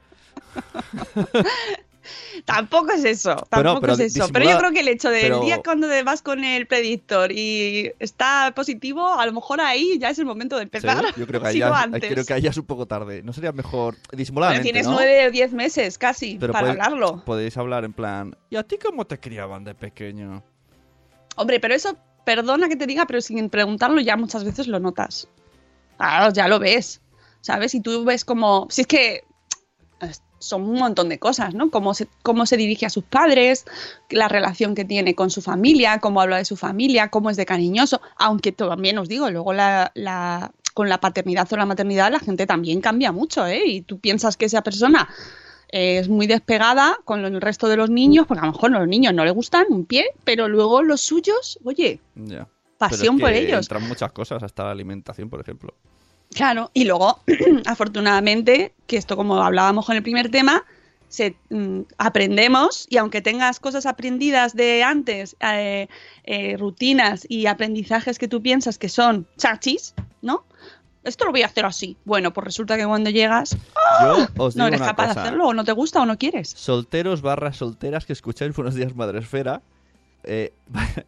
<laughs> <laughs> Tampoco es eso, Pero- tampoco pero es eso. Pero yo creo que el hecho del pero- día cuando te vas con el predictor y está positivo, a lo mejor ahí ya es el momento de Sí, empezar. Yo creo que, <laughs> ahí no ya, antes. creo que ahí ya es un poco tarde. ¿No sería mejor Pero disimuladamente, tienes no? nueve o diez meses casi Pero para puede- hablarlo. Podéis hablar en plan, ¿y a ti cómo te criaban de pequeño? Hombre, pero eso, perdona que te diga, pero sin preguntarlo ya muchas veces lo notas. Claro, ya lo ves, ¿sabes? Y tú ves como, si es que son un montón de cosas, ¿no? Cómo se, cómo se dirige a sus padres, la relación que tiene con su familia, cómo habla de su familia, cómo es de cariñoso, aunque también os digo, luego la, la- con la paternidad o la maternidad la gente también cambia mucho, ¿eh? Y tú piensas que esa persona eh, es muy despegada con el resto de los niños, porque a lo mejor a los niños no les gustan un pie, pero luego los suyos, oye, pasión por es que ellos. Entran muchas cosas, hasta la alimentación, por ejemplo. Claro, y luego, <clears throat> afortunadamente, que esto como hablábamos con el primer tema, se, mm, aprendemos y aunque tengas cosas aprendidas de antes, eh, eh, rutinas y aprendizajes que tú piensas que son chachis, ¿no? Esto lo voy a hacer así. Bueno, pues resulta que cuando llegas Yo os digo no eres una capaz cosa. de hacerlo o no te gusta o no quieres. Solteros barra solteras que escucháis Buenos Días Madresfera, eh, <laughs>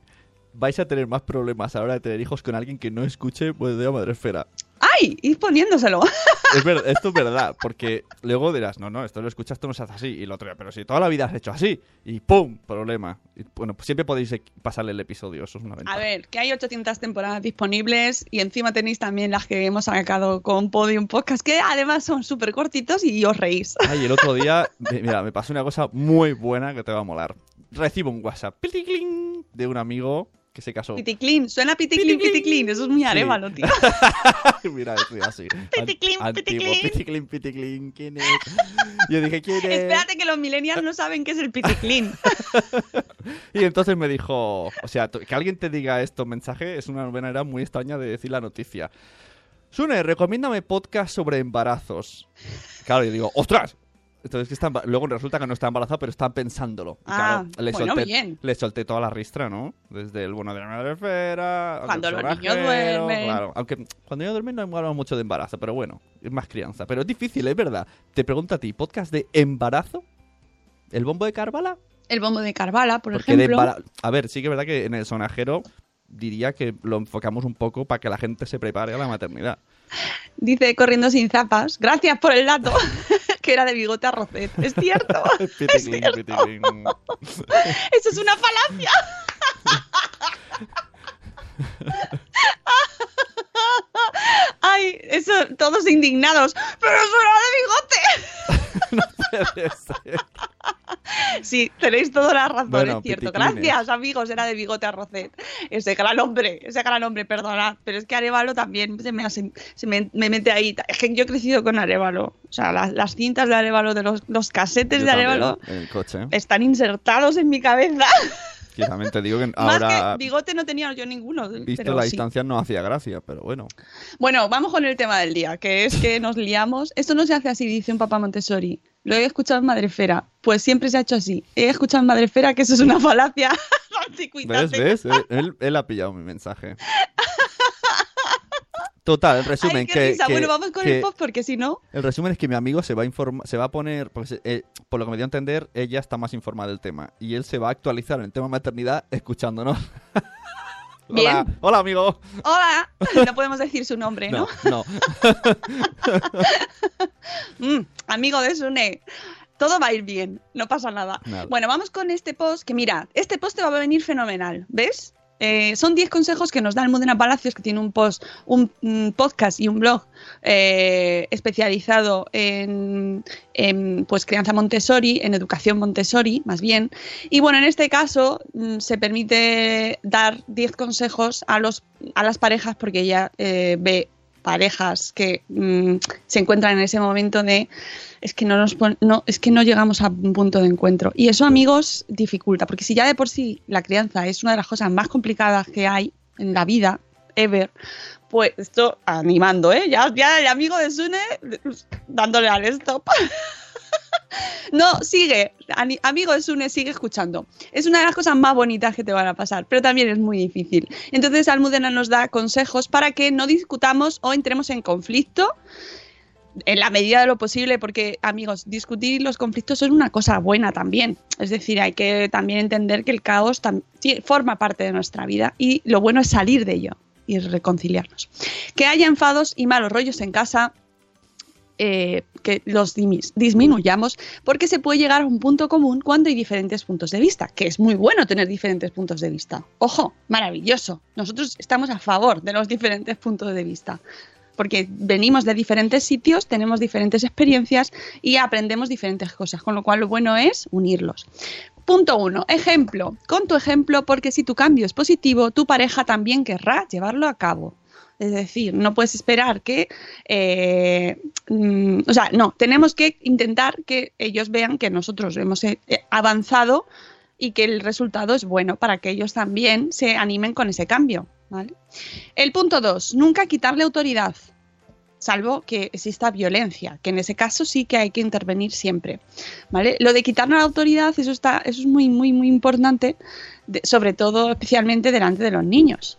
vais a tener más problemas a la hora de tener hijos con alguien que no escuche Buenos Días Madresfera. ¡Ay! Ir poniéndoselo. <laughs> Es esto es verdad, porque luego dirás, no, no, esto lo escuchas, esto no se hace así. Y lo otro, pero si toda la vida has hecho así, y ¡pum! Problema. Y, bueno, pues siempre podéis pasarle el episodio, eso es una ventaja. A ver, que hay 800 temporadas disponibles y encima tenéis también las que hemos sacado con Podium Podcast, que además son súper cortitos y os reís. <laughs> Ay, el otro día, mira, me pasó una cosa muy buena que te va a molar. Recibo un WhatsApp de un amigo que se casó. Piticlin, suena piticlin, Piticlin. piticlin, eso es muy Sí. arévalo, tío. <laughs> Mira, estoy así. <laughs> Piticlin, antiguo, piticlin. piticlin, piticlin, ¿quién es? Yo dije, ¿quién es? Espérate que los millennials no saben qué es el piticlin. <laughs> Y entonces me dijo, o sea, que alguien te diga esto mensaje es una manera muy extraña de decir la noticia. Sune, recomiéndame podcast sobre embarazos. Claro, y digo, ¡ostras! Entonces que está luego resulta que no está embarazada, pero están pensándolo. Y Ah, claro, le bueno, solté, bien. le solté toda la ristra, ¿no? Desde el bueno de la madre esfera, Cuando los niños duermen. Claro, aunque cuando yo duermen no hablamos mucho de embarazo, pero bueno, es más crianza. Pero es difícil, es verdad. Te pregunto a ti, ¿podcast de embarazo? ¿El bombo de Carvala? El bombo de Carvala, por Porque ejemplo. A ver, sí que es verdad que en el sonajero diría que lo enfocamos un poco para que la gente se prepare a la maternidad. Dice corriendo sin zapas. Gracias por el dato. <laughs> que era de bigote a Rocet. Es cierto. <laughs> es cierto. <laughs> Eso es una falacia. <laughs> <laughs> Ay, eso, todos indignados. Pero eso era de bigote. <laughs> Puede ser. Sí, tenéis toda la razón, Bueno, es cierto. piticlines. Gracias, amigos, era de bigote arrocet. Ese gran hombre, ese gran hombre, perdonad. Pero es que Arevalo también se me, hace- se me, me mete ahí. Es que yo he crecido con Arevalo. O sea, las, las cintas de Arevalo, de los, los casetes Yo de Arevalo, En el coche. están insertados en mi cabeza. <laughs> Quizá te digo que Más ahora, que bigote no tenía yo ninguno. visto pero la sí. distancia, no hacía gracia, pero bueno. Bueno, vamos con el tema del día, que es que nos liamos. Esto no se hace así, dice un papá Montessori. Lo he escuchado en Madrefera. Pues siempre se ha hecho así. He escuchado en Madrefera que eso es una falacia <laughs> ¿Ves? ¿Ves? Él- él ha pillado mi mensaje. <laughs> Total, el resumen Ay, qué que, risa. que- bueno, vamos con el pop porque si no... el resumen es que mi amigo se va a se va a poner, se- eh, por lo que me dio a entender, ella está más informada del tema y él se va a actualizar en el tema maternidad escuchándonos. <laughs> Hola, Bien. hola amigo. Hola, no podemos decir su nombre, ¿no? No, no. <laughs> Mm, amigo de Sune. Todo va a ir bien, no pasa nada. Nada. Bueno, vamos con este post, que mira, este post te va a venir fenomenal, ¿ves? Eh, son 10 consejos que nos da Almudena Palacios, que tiene un post, un, podcast y un blog eh, especializado en, en, pues crianza Montessori, en educación Montessori, más bien. Y bueno, en este caso mm, se permite dar 10 consejos a los a las parejas porque ella eh, ve parejas que mm, se encuentran en ese momento de es que no nos pon- no es que no llegamos a un punto de encuentro y eso amigos dificulta porque si ya de por sí la crianza es una de las cosas más complicadas que hay en la vida ever pues esto animando eh ya ya el amigo de Sune dándole al stop <laughs> No, sigue, amigo de Sune, sigue escuchando. Es una de las cosas más bonitas que te van a pasar, pero también es muy difícil. Entonces Almudena nos da consejos para que no discutamos o entremos en conflicto en la medida de lo posible, porque amigos, discutir los conflictos es una cosa buena también. Es decir, hay que también entender que el caos forma parte de nuestra vida y lo bueno es salir de ello y reconciliarnos. Que haya enfados y malos rollos en casa, eh, que los disminuyamos porque se puede llegar a un punto común cuando hay diferentes puntos de vista, que es muy bueno tener diferentes puntos de vista. Ojo, maravilloso. Nosotros estamos a favor de los diferentes puntos de vista porque venimos de diferentes sitios, tenemos diferentes experiencias y aprendemos diferentes cosas, con lo cual lo bueno es unirlos. Punto uno, ejemplo. Con tu ejemplo, porque si tu cambio es positivo, tu pareja también querrá llevarlo a cabo. Es decir, no puedes esperar que, eh, mm, o sea, no, tenemos que intentar que ellos vean que nosotros hemos eh, eh, avanzado y que el resultado es bueno para que ellos también se animen con ese cambio. ¿Vale? El punto dos, nunca quitarle autoridad, salvo que exista violencia, que en ese caso sí que hay que intervenir siempre. ¿vale? Lo de quitarle la autoridad, eso, está, eso es muy, muy, muy importante, sobre todo especialmente delante de los niños.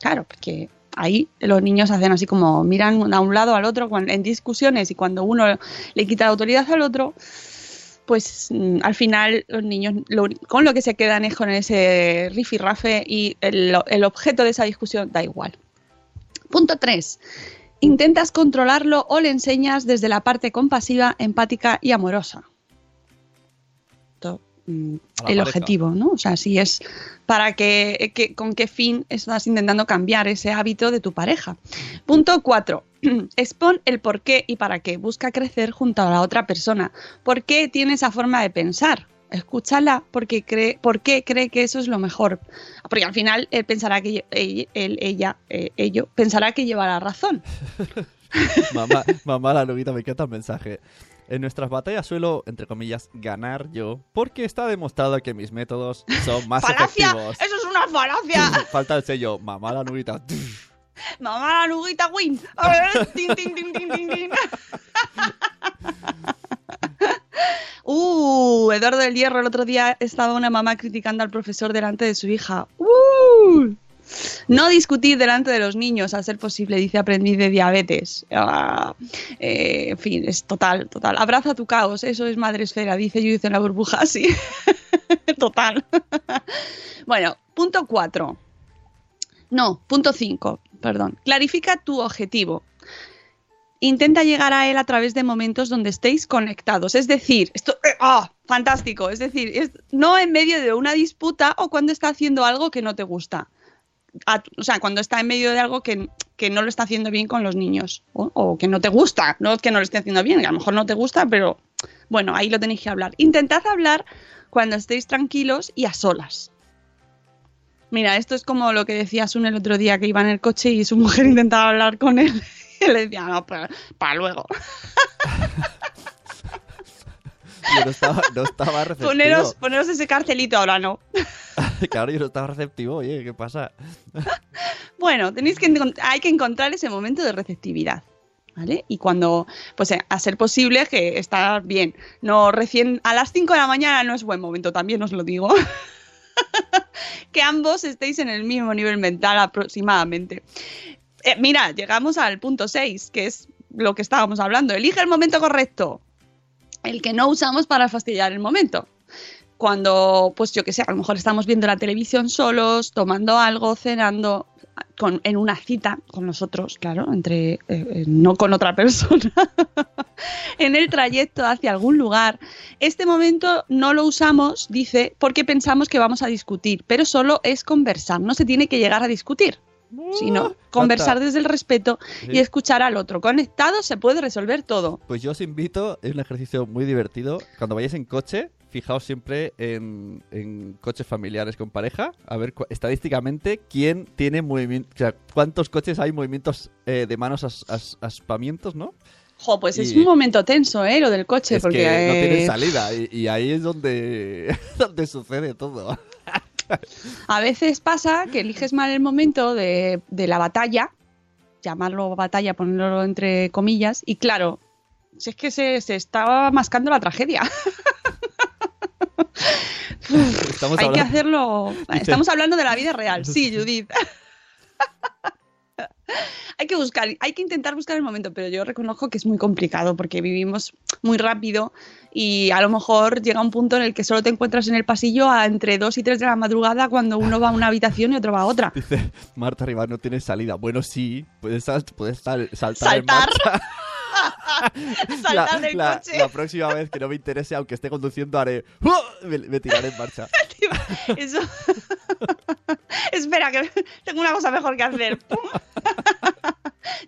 Claro, porque ahí los niños hacen así como miran a un lado al otro en discusiones y cuando uno le quita la autoridad al otro, pues mm, al final los niños lo- con lo que se quedan es con ese rifirrafe y el, el objeto de esa discusión da igual. Punto 3. Intentas controlarlo o le enseñas desde la parte compasiva, empática y amorosa. El pareja. objetivo, ¿no? O sea, si es para que, que- con qué fin estás intentando cambiar ese hábito de tu pareja. Punto 4. <clears throat> Expon el por qué y para qué. Busca crecer junto a la otra persona. ¿Por qué tiene esa forma de pensar? Escúchala porque cree, por qué cree que eso es lo mejor. Porque al final él pensará que ella, él, ella, eh, ello, pensará que lleva la razón. <laughs> mamá, mamá, la lobita, me encanta el mensaje. En nuestras batallas suelo, entre comillas, ganar yo, porque está demostrado que mis métodos son más ¡Falacia! efectivos. ¡Eso es una falacia! <laughs> Falta el sello, mamá, la nubita. <laughs> ¡Mamá, la nuguita win! A ver, <laughs> tin, tin, tin, tin, tin, tin. Uh, Eduardo del Hierro, el otro día estaba una mamá criticando al profesor delante de su hija. Uh, no discutir delante de los niños, a ser posible, dice aprendiz de diabetes. Ah, eh, en fin, es total, total. Abraza tu caos, eso es madre esfera, dice Judith en la burbuja, <laughs> sí. total. bueno, punto 4. No, punto 5, perdón. Clarifica tu objetivo. Intenta llegar a él a través de momentos donde estéis conectados. Es decir, esto, eh, ¡ah! fantástico. Es decir, es- no en medio de una disputa o cuando está haciendo algo que no te gusta. A- o sea, cuando está en medio de algo que, que no lo está haciendo bien con los niños o, o que no te gusta, no que no lo esté haciendo bien, a lo mejor no te gusta, pero Bueno, ahí lo tenéis que hablar. Intentad hablar cuando estéis tranquilos y a solas. Mira, esto es como lo que decía Sun el otro día que iba en el coche y su mujer <laughs> intentaba hablar con él. <laughs> Y le decía, no, para, para luego. <laughs> Yo no estaba, no estaba receptivo. Poneros, poneros ese cartelito ahora, no. <laughs> Claro, yo no estaba receptivo. Oye, ¿qué pasa? <laughs> Bueno, tenéis que hay que encontrar ese momento de receptividad. ¿Vale? Y cuando, pues eh, a ser posible que estar bien. No recién, a las 5 de la mañana no es buen momento, también os lo digo. <laughs> que ambos estéis en el mismo nivel mental aproximadamente. Eh, mira, llegamos al punto 6, que es lo que estábamos hablando. Elige el momento correcto. El que no usamos para fastidiar el momento. Cuando, pues yo que sé, a lo mejor estamos viendo la televisión solos, tomando algo, cenando, con- en una cita con nosotros, claro, entre eh, eh, no con otra persona, <laughs> en el trayecto hacia algún lugar. Este momento no lo usamos, dice, porque pensamos que vamos a discutir, pero solo es conversar, no se tiene que llegar a discutir, sino conversar desde el respeto y escuchar al otro. Conectado se puede resolver todo. Pues yo os invito, es un ejercicio muy divertido. Cuando vayáis en coche, fijaos siempre en, en coches familiares con pareja, a ver estadísticamente quién tiene movimiento, o sea, cuántos coches hay movimientos eh, de manos as- as- aspamientos, ¿no? Jo, pues es Y- un momento tenso, ¿eh? Lo del coche, es porque... que no tienen eh, salida y, y ahí es donde, <laughs> donde sucede todo. A veces pasa que eliges mal el momento de, de la batalla, llamarlo batalla, ponerlo entre comillas, y claro, si es que se, se estaba mascando la tragedia. <laughs> Hay que hacerlo. <laughs> Estamos hablando de la vida real, sí, Judith. <laughs> hay que buscar, hay que intentar buscar el momento, pero yo reconozco que es muy complicado porque vivimos muy rápido y a lo mejor llega un punto en el que solo te encuentras en el pasillo a entre 2 y 3 de la madrugada cuando uno va a una habitación y otro va a otra. Dice Marta Rivas, no tiene salida. Bueno, sí, puedes, sal- puedes sal- saltar. en Saltar. marcha. <laughs> Saltar del la- coche. la próxima vez que no me interese, aunque esté conduciendo, haré. ¡Uh! Me, me tiraré en marcha. <laughs> Eso. <laughs> Espera, que tengo una cosa mejor que hacer.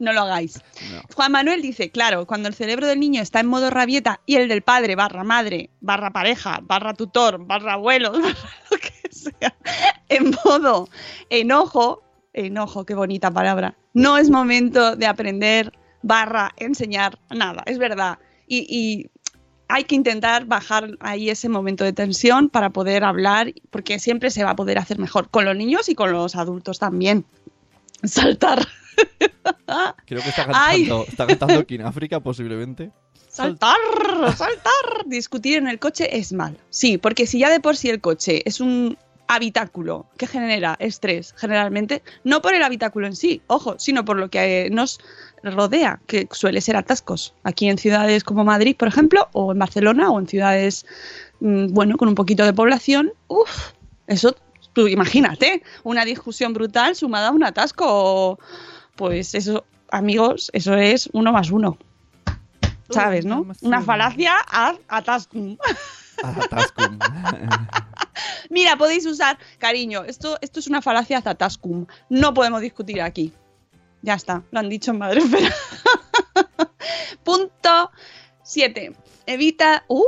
no lo hagáis. No. Juan Manuel dice, claro, cuando el cerebro del niño está en modo rabieta y el del padre, barra madre, barra pareja, barra tutor, barra abuelo, <laughs> barra lo que sea, en modo enojo, enojo, qué bonita palabra, no es momento de aprender, barra enseñar nada, es verdad. Y, y hay que intentar bajar ahí ese momento de tensión para poder hablar, porque siempre se va a poder hacer mejor, con los niños y con los adultos también. Saltar. <laughs> Creo que está cantando, está cantando en África, posiblemente. Saltar, saltar. Discutir en el coche es mal. Sí, porque si ya de por sí el coche es un habitáculo que genera estrés generalmente, no por el habitáculo en sí, ojo, sino por lo que eh, nos rodea, que suele ser atascos. Aquí en ciudades como Madrid, por ejemplo, o en Barcelona, o en ciudades, mm, bueno, con un poquito de población, uff, eso, tú imagínate, una discusión brutal sumada a un atasco, pues eso, amigos, eso es uno más uno. ¿Sabes, no? Una falacia ad atascum. Atascum. <laughs> Mira, podéis usar, cariño, esto, esto es una falacia ad atascum. No podemos discutir aquí. Ya está, lo han dicho en Madre. <laughs> Punto 7. Evita. Uh,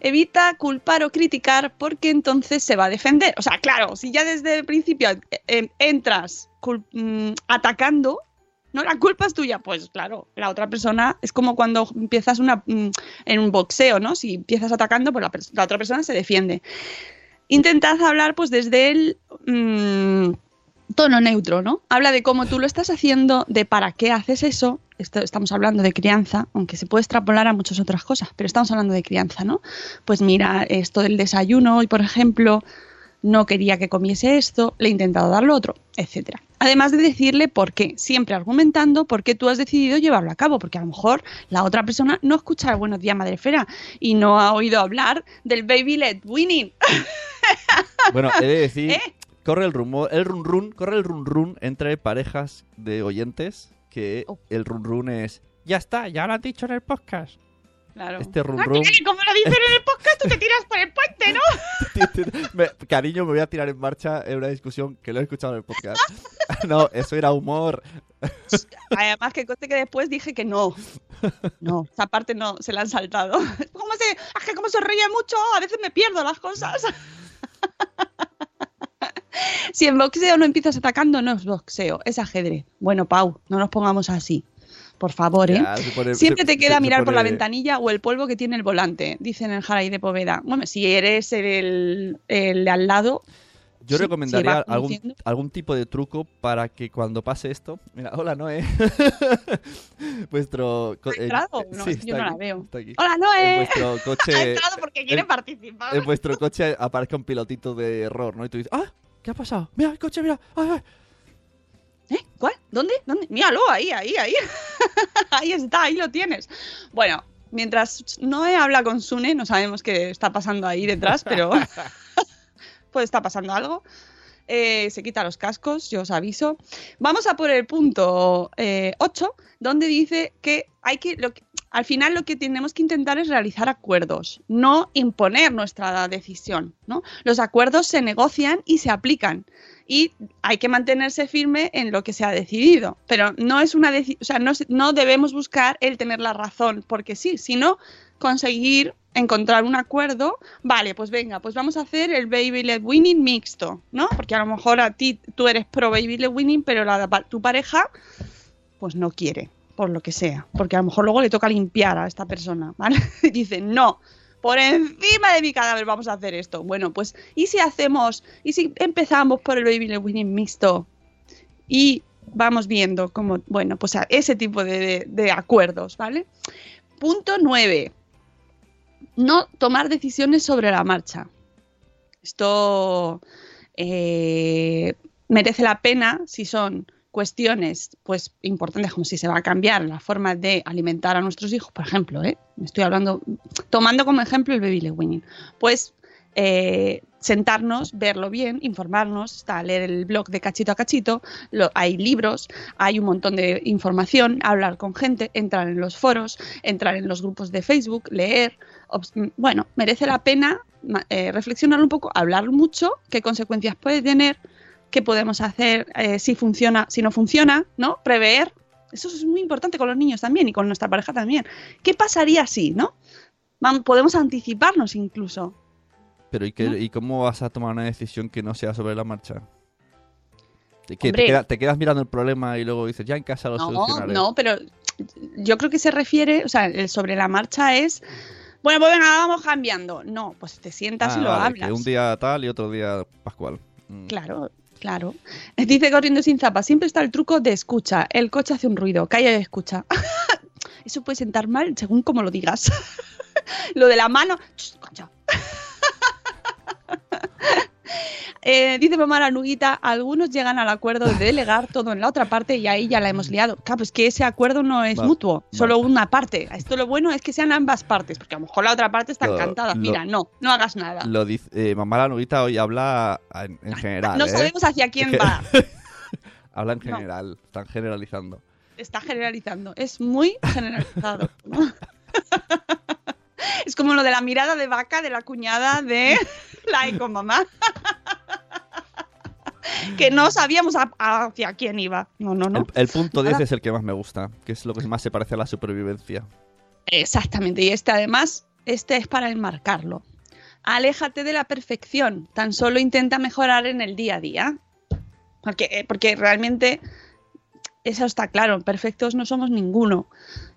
evita culpar o criticar porque entonces se va a defender. O sea, claro, si ya desde el principio eh, eh, entras mm, atacando, no la culpa es tuya, pues claro, la otra persona es como cuando empiezas una, mm, en un boxeo, ¿no? Si empiezas atacando, pues la otra persona se defiende. Intentad hablar pues desde el mm, tono neutro, ¿no? Habla de cómo tú lo estás haciendo, de para qué haces eso. Estamos hablando de crianza, aunque se puede extrapolar a muchas otras cosas, pero estamos hablando de crianza, ¿no? Pues mira, esto del desayuno, hoy por ejemplo, no quería que comiese esto, le he intentado dar lo otro, etcétera. Además de decirle por qué, siempre argumentando por qué tú has decidido llevarlo a cabo, porque a lo mejor la otra persona no escucha el Buenos Días Madrefera y no ha oído hablar del Baby Led Winning. <laughs> Bueno, he de decir, ¿Eh? corre el rumor, el run run, corre el run run entre parejas de oyentes que Oh. el run run es ya está, ya lo has dicho en el podcast. Claro. Este run Ah, run. como lo dicen en el podcast, tú te tiras por el puente, ¿no? Me- cariño, me voy a tirar en marcha en una discusión que lo he escuchado en el podcast. <laughs> no, eso era humor. <laughs> Además que conste que después dije que no. No, esa parte no, se la han saltado. <laughs> ¿Cómo se, es que como se ríe mucho, a veces me pierdo las cosas. Si en boxeo no empiezas atacando, no es boxeo, es ajedrez. Bueno, Pau, no nos pongamos así. Por favor, ¿eh? Ya, se pone- Siempre se- te queda se- se mirar por la ventanilla o el polvo que tiene el volante, dicen en Jaray de Poveda. Bueno, si eres el, el de al lado, Yo Sí, recomendaría algún, algún tipo de truco para que cuando pase esto. Mira, hola Noé. <laughs> Vuestro. ¿ha eh, entrado? eh, No, sí, yo no la veo. Hola, En Noé. vuestro <laughs> Ha coche. entrado porque quiere en- participar. en vuestro coche aparezca un pilotito de error, ¿no? Y tú dices, ¡ah! ¿Qué ha pasado? Mira el coche, mira. ¡Ay, ay! ¿Eh? ¿Cuál? ¿Dónde? ¿Dónde? Míralo, ahí, ahí, ahí. <laughs> ahí está, ahí lo tienes. Bueno, mientras Noé habla con Sune, no sabemos qué está pasando ahí detrás, pero <laughs> puede estar pasando algo. Eh, se quita los cascos, yo os aviso. Vamos a por el punto 8, donde dice que hay que, lo que- al final lo que tenemos que intentar es realizar acuerdos, no imponer nuestra decisión. ¿no? Los acuerdos se negocian y se aplican y hay que mantenerse firme en lo que se ha decidido. Pero no es una o sea, no, no debemos buscar el tener la razón porque sí, sino conseguir encontrar un acuerdo. Vale, pues venga, pues vamos a hacer el baby led winning mixto, ¿no? Porque a lo mejor a ti tú eres pro baby led winning, pero la, tu pareja pues no quiere, por lo que sea, porque a lo mejor luego le toca limpiar a esta persona, ¿vale? <laughs> Y dice, no, por encima de mi cadáver vamos a hacer esto. Bueno, pues, ¿y si hacemos, y si empezamos por el baby winning mixto y vamos viendo cómo, bueno, pues a ese tipo de, de- de acuerdos, ¿vale? Punto 9. No tomar decisiones sobre la marcha. Esto eh, merece la pena si son cuestiones pues importantes como si se va a cambiar la forma de alimentar a nuestros hijos, por ejemplo, ¿eh? estoy hablando, tomando como ejemplo el baby weaning, pues eh, sentarnos, verlo bien, informarnos, está leer el blog de cachito a cachito, hay libros, hay un montón de información, hablar con gente, entrar en los foros, entrar en los grupos de Facebook, leer, bueno, merece la pena eh, reflexionar un poco, hablar mucho, qué consecuencias puede tener, qué podemos hacer, eh, si funciona, si no funciona, ¿no? Prever. Eso es muy importante con los niños también y con nuestra pareja también. ¿Qué pasaría si, no? Podemos anticiparnos incluso. Pero ¿y, qué- ¿No? ¿y cómo vas a tomar una decisión que no sea sobre la marcha? ¿Te, qué, Hombre. te, queda- te quedas mirando el problema y luego dices, ya en casa lo No, solucionaré? no, pero yo creo que se refiere, o sea, el sobre la marcha es, bueno, pues venga, vamos cambiando. No, pues te sientas Ah, y lo vale, hablas. que un día tal y otro día pascual. Mm. Claro, claro. Dice corriendo sin zapas, siempre está el truco de escucha. El coche hace un ruido, calla y escucha. <laughs> Eso puede sentar mal según como lo digas. <laughs> lo de la mano. <laughs> <laughs> Eh, dice mamá la nuguita, algunos llegan al acuerdo de delegar todo en la otra parte y ahí ya la hemos liado. Claro, pues que ese acuerdo no es mutuo, solo una parte. Esto lo bueno es que sean ambas partes, porque a lo mejor la otra parte está Lo- encantada. lo- Mira, no, no hagas nada. Lo dice, eh, mamá la nuguita hoy habla en, en general. no ¿eh? sabemos hacia quién Es va. <laughs> Habla en No. general, están generalizando. está generalizando, es muy generalizado. ¿no? <laughs> es como lo de la mirada de vaca de la cuñada de la ecomamá. que no sabíamos a- hacia quién iba. No, no, no. El, el punto 10 Nada. es el que más me gusta, que es lo que más se parece a la supervivencia. Exactamente, y este además, este es para enmarcarlo. Aléjate de la perfección, tan solo intenta mejorar en el día a día. Porque, eh, porque realmente eso está claro, perfectos no somos ninguno.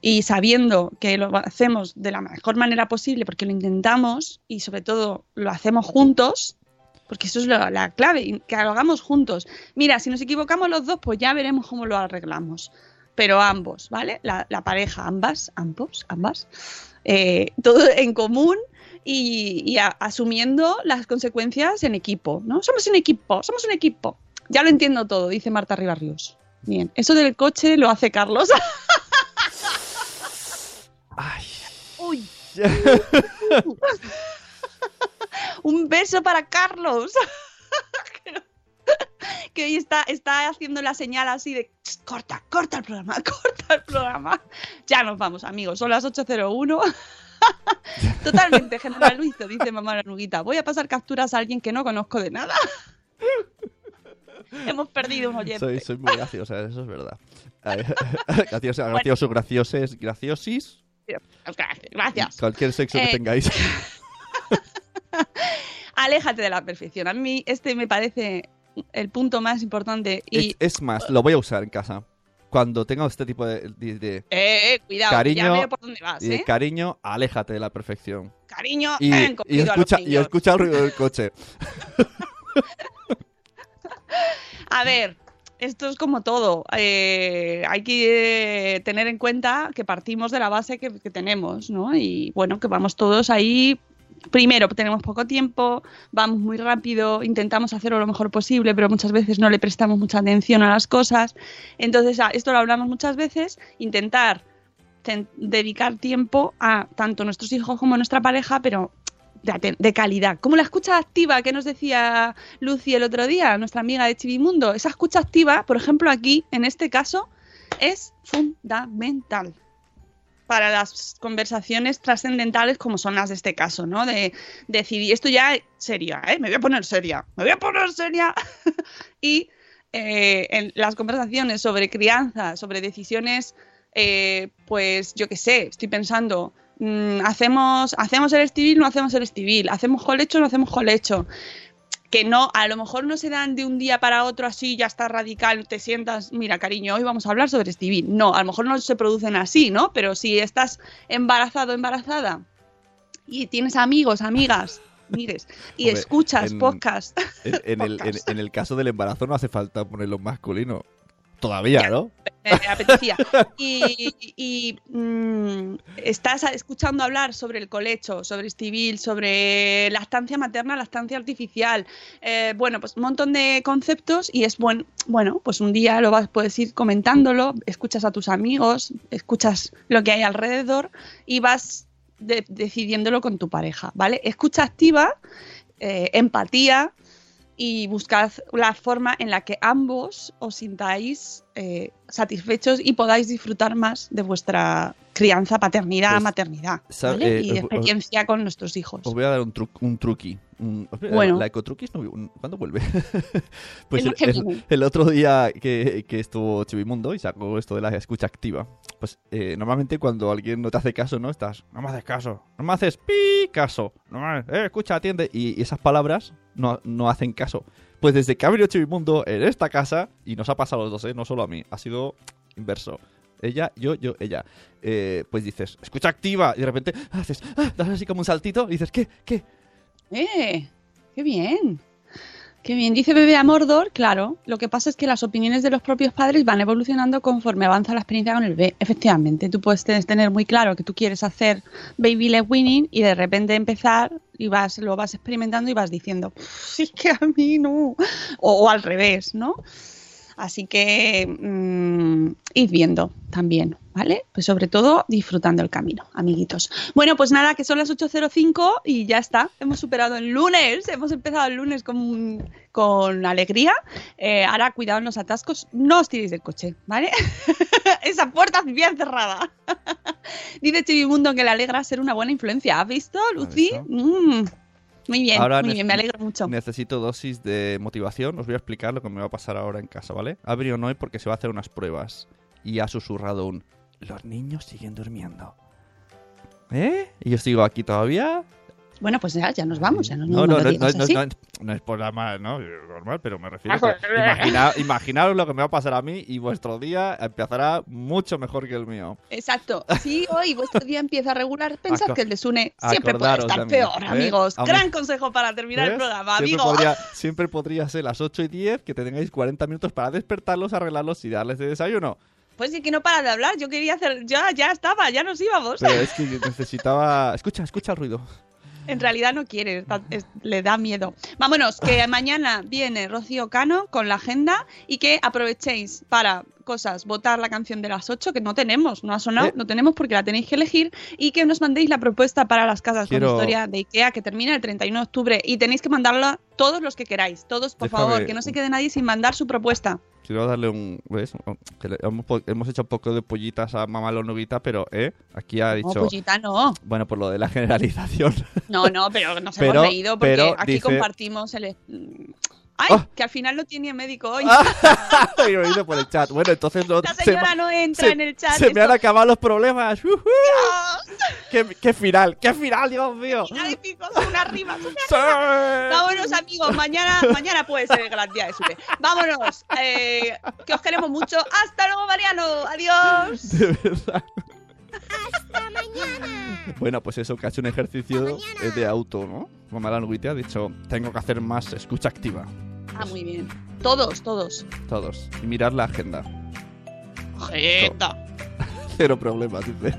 Y sabiendo que lo hacemos de la mejor manera posible, porque lo intentamos y sobre todo lo hacemos juntos, porque eso es la, la clave, que lo hagamos juntos. Mira, si nos equivocamos los dos, pues ya veremos cómo lo arreglamos. Pero ambos, ¿vale? La, pareja, ambas, ambos, ambas, eh, todo en común y, asumiendo las consecuencias en equipo, ¿no? Somos un equipo, somos un equipo. Ya lo entiendo todo, dice Marta Ribarrios. Bien, eso del coche lo hace Carlos. <laughs> Ay. Uy. <laughs> Un beso para Carlos. <laughs> que, hoy está, está haciendo la señal así de "Ch, corta, corta el programa, corta el programa. Ya nos vamos, amigos. Son las 8.01. Totalmente generalizo, dice mamá la nuguita. Voy a pasar capturas a alguien que no conozco de nada. <laughs> Hemos perdido un oyente. Soy, soy muy graciosa, eso es verdad. graciosa, <laughs> gracioso, gracioses, graciosis. Gracias. Cualquier sexo Eh, que tengáis. <laughs> Aléjate de la perfección. A mí este me parece el punto más importante. Y, Es, es más, lo voy a usar en casa. Cuando tenga este tipo de, de- de- eh, eh, cuidado, Cariño, ya veo por dónde vas, y de ¿eh? cariño, aléjate de la perfección. Cariño, Y, y escucha, y escucha el ruido del coche. A ver, esto es como todo. Eh, hay que eh, tener en cuenta que partimos de la base que, que tenemos, ¿no? Y bueno, que vamos todos ahí. Primero, tenemos poco tiempo, vamos muy rápido, intentamos hacerlo lo mejor posible, pero muchas veces no le prestamos mucha atención a las cosas. Entonces, esto lo hablamos muchas veces, intentar ten- dedicar tiempo a tanto nuestros hijos como nuestra pareja, pero de, calidad. Como la escucha activa que nos decía Lucy el otro día, nuestra amiga de Chivimundo. Esa escucha activa, por ejemplo, aquí, en este caso, es fundamental para las conversaciones trascendentales como son las de este caso, ¿no? De decidir, esto ya seria, ¿eh? Me voy a poner seria, me voy a poner seria. <laughs> y eh, en las conversaciones sobre crianza, sobre decisiones, eh, pues yo qué sé, estoy pensando, mm, hacemos, hacemos el estibil, no hacemos el estibil, hacemos colecho, no hacemos colecho. Que no, a lo mejor no se dan de un día para otro así, ya está radical, te sientas, mira cariño, hoy vamos a hablar sobre estibil. No, a lo mejor no se producen así, ¿no? Pero si estás embarazado, embarazada y tienes amigos, amigas, <laughs> mires, y Hombre, escuchas en- podcast. En, en <laughs> el, en el caso del embarazo no hace falta ponerlo masculino. Todavía, Ya. ¿no? me, me apetecía. Y, y, mm, estás escuchando hablar sobre el colecho, sobre estibil, sobre lactancia materna, lactancia artificial. eh, bueno, pues un montón de conceptos y es buen, bueno, pues un día lo vas, puedes ir comentándolo, escuchas a tus amigos, escuchas lo que hay alrededor y vas de- decidiéndolo con tu pareja, ¿vale? Escucha activa, eh, empatía y buscad la forma en la que ambos os sintáis eh, satisfechos y podáis disfrutar más de vuestra crianza, paternidad, Pues, maternidad ¿vale? eh, y os- experiencia con nuestros hijos. Os voy a dar un, tru un truqui. Un- os Bueno. La ecotruquis, no, ¿cuándo vuelve? <laughs> pues El el, el- otro día que, que estuvo Chivimundo y sacó esto de la escucha activa. Pues eh, normalmente cuando alguien no te hace caso, ¿no? Estás, no me haces caso, no me haces pi caso, no me, eh, escucha, atiende. Y, y esas palabras no, no hacen caso. Pues desde que ha venido Chivimundo en esta casa, y nos ha pasado a los dos, ¿eh? No solo a mí, ha sido inverso. Ella, yo, yo, ella. Eh, pues dices, escucha activa, y de repente haces, ah, das así como un saltito, y dices, ¿qué? ¿Qué? ¡Eh! ¡Qué bien! ¡Qué bien! Dice Bebé a Mordor, claro. Lo que pasa es que las opiniones de los propios padres van evolucionando conforme avanza la experiencia con el bebé. Efectivamente, tú puedes te- tener muy claro que tú quieres hacer baby led winning y de repente empezar y vas, lo vas experimentando y vas diciendo, sí que a mí no. O, al revés, ¿no? Así que mm, id viendo también, ¿vale? Pues sobre todo disfrutando el camino, amiguitos. Bueno, pues nada, que son las 8.05 y ya está. Hemos superado el lunes, hemos empezado el lunes con, con alegría. Eh, ahora, cuidado en los atascos, no os tiréis del coche, ¿vale? <laughs> Esa puerta bien cerrada. <laughs> Dice Chivimundo que le alegra ser una buena influencia. ¿Has visto, Lucy? visto? Mm, muy bien, Ahora muy bien, me alegro mucho. Necesito dosis de motivación. Os voy a explicar lo que me va a pasar ahora en casa, ¿vale? Ha venido Noé porque se va a hacer unas pruebas. Y ha susurrado un... Los niños siguen durmiendo. ¿Eh? Y yo sigo aquí todavía. Bueno, pues ya, ya nos vamos, ya no, No, no no, no, no, no, así. no, no es por la mal, ¿no? Normal, pero me refiero a que imagina- imaginaros lo que me va a pasar a mí y vuestro día empezará mucho mejor que el mío. Exacto. Si hoy vuestro día empieza a regular, pensad Aco- que el de Sune siempre puede estar peor, ¿eh? amigos. Gran consejo para terminar el programa, siempre amigo. Podría, siempre podría ser las 8 y 10 que tengáis 40 minutos para despertarlos, arreglarlos y darles de desayuno. Pues sí que no para de hablar. Yo quería hacer. Ya, ya estaba, ya nos íbamos. Pero es que necesitaba... Escucha, escucha el ruido. En realidad no quiere, está- es- le da miedo. Vámonos, que <laughs> mañana viene Rocío Cano con la agenda y que aprovechéis para cosas, votar la canción de las 8, que no tenemos, no ha sonado, Eh. no tenemos porque la tenéis que elegir, y que nos mandéis la propuesta para las casas Quiero- con historia de IKEA que termina el 31 de octubre y tenéis que mandarla todos los que queráis, todos por Déjame- favor, que no se quede nadie sin mandar su propuesta. Quiero darle un... ¿Ves? Le- hemos, hemos hecho un poco de pollitas a mamá Lonuguita, pero, ¿eh? Aquí ha No, dicho... Pullita, no. Bueno, por lo de la <laughs> generalización. No, no, pero nos Pero- hemos leído porque aquí dice- compartimos el... Ay, Ah. que al final no tiene médico hoy. <laughs> <laughs> Y lo por el chat. Bueno, entonces no, La se señora me- no entra se- en el chat. Se me han acabado los problemas. Dios. ¿Qué, qué final! ¡Qué final, Dios mío! Final épico, una rima, una ¡Sí! Vámonos amigos, mañana, mañana puede ser el gran día de. Vámonos, eh, que os queremos mucho. Hasta luego, Mariano. Adiós. De verdad. Hasta mañana. Bueno, pues eso, que ha hecho un ejercicio de auto, ¿no? Como Alan Witte ha dicho, tengo que hacer más escucha activa. Ah, muy bien. Todos, todos. Todos. Y mirar la agenda. Jeta. <laughs> Cero problemas, dice.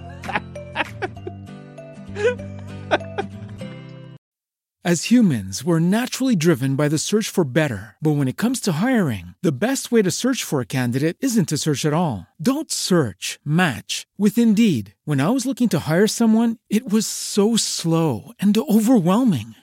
As humans, we're naturally driven by the search for better. But when it comes to hiring, the best way to search for a candidate isn't to search at all. Don't search, match with Indeed. When I was looking to hire someone, it was so slow and overwhelming.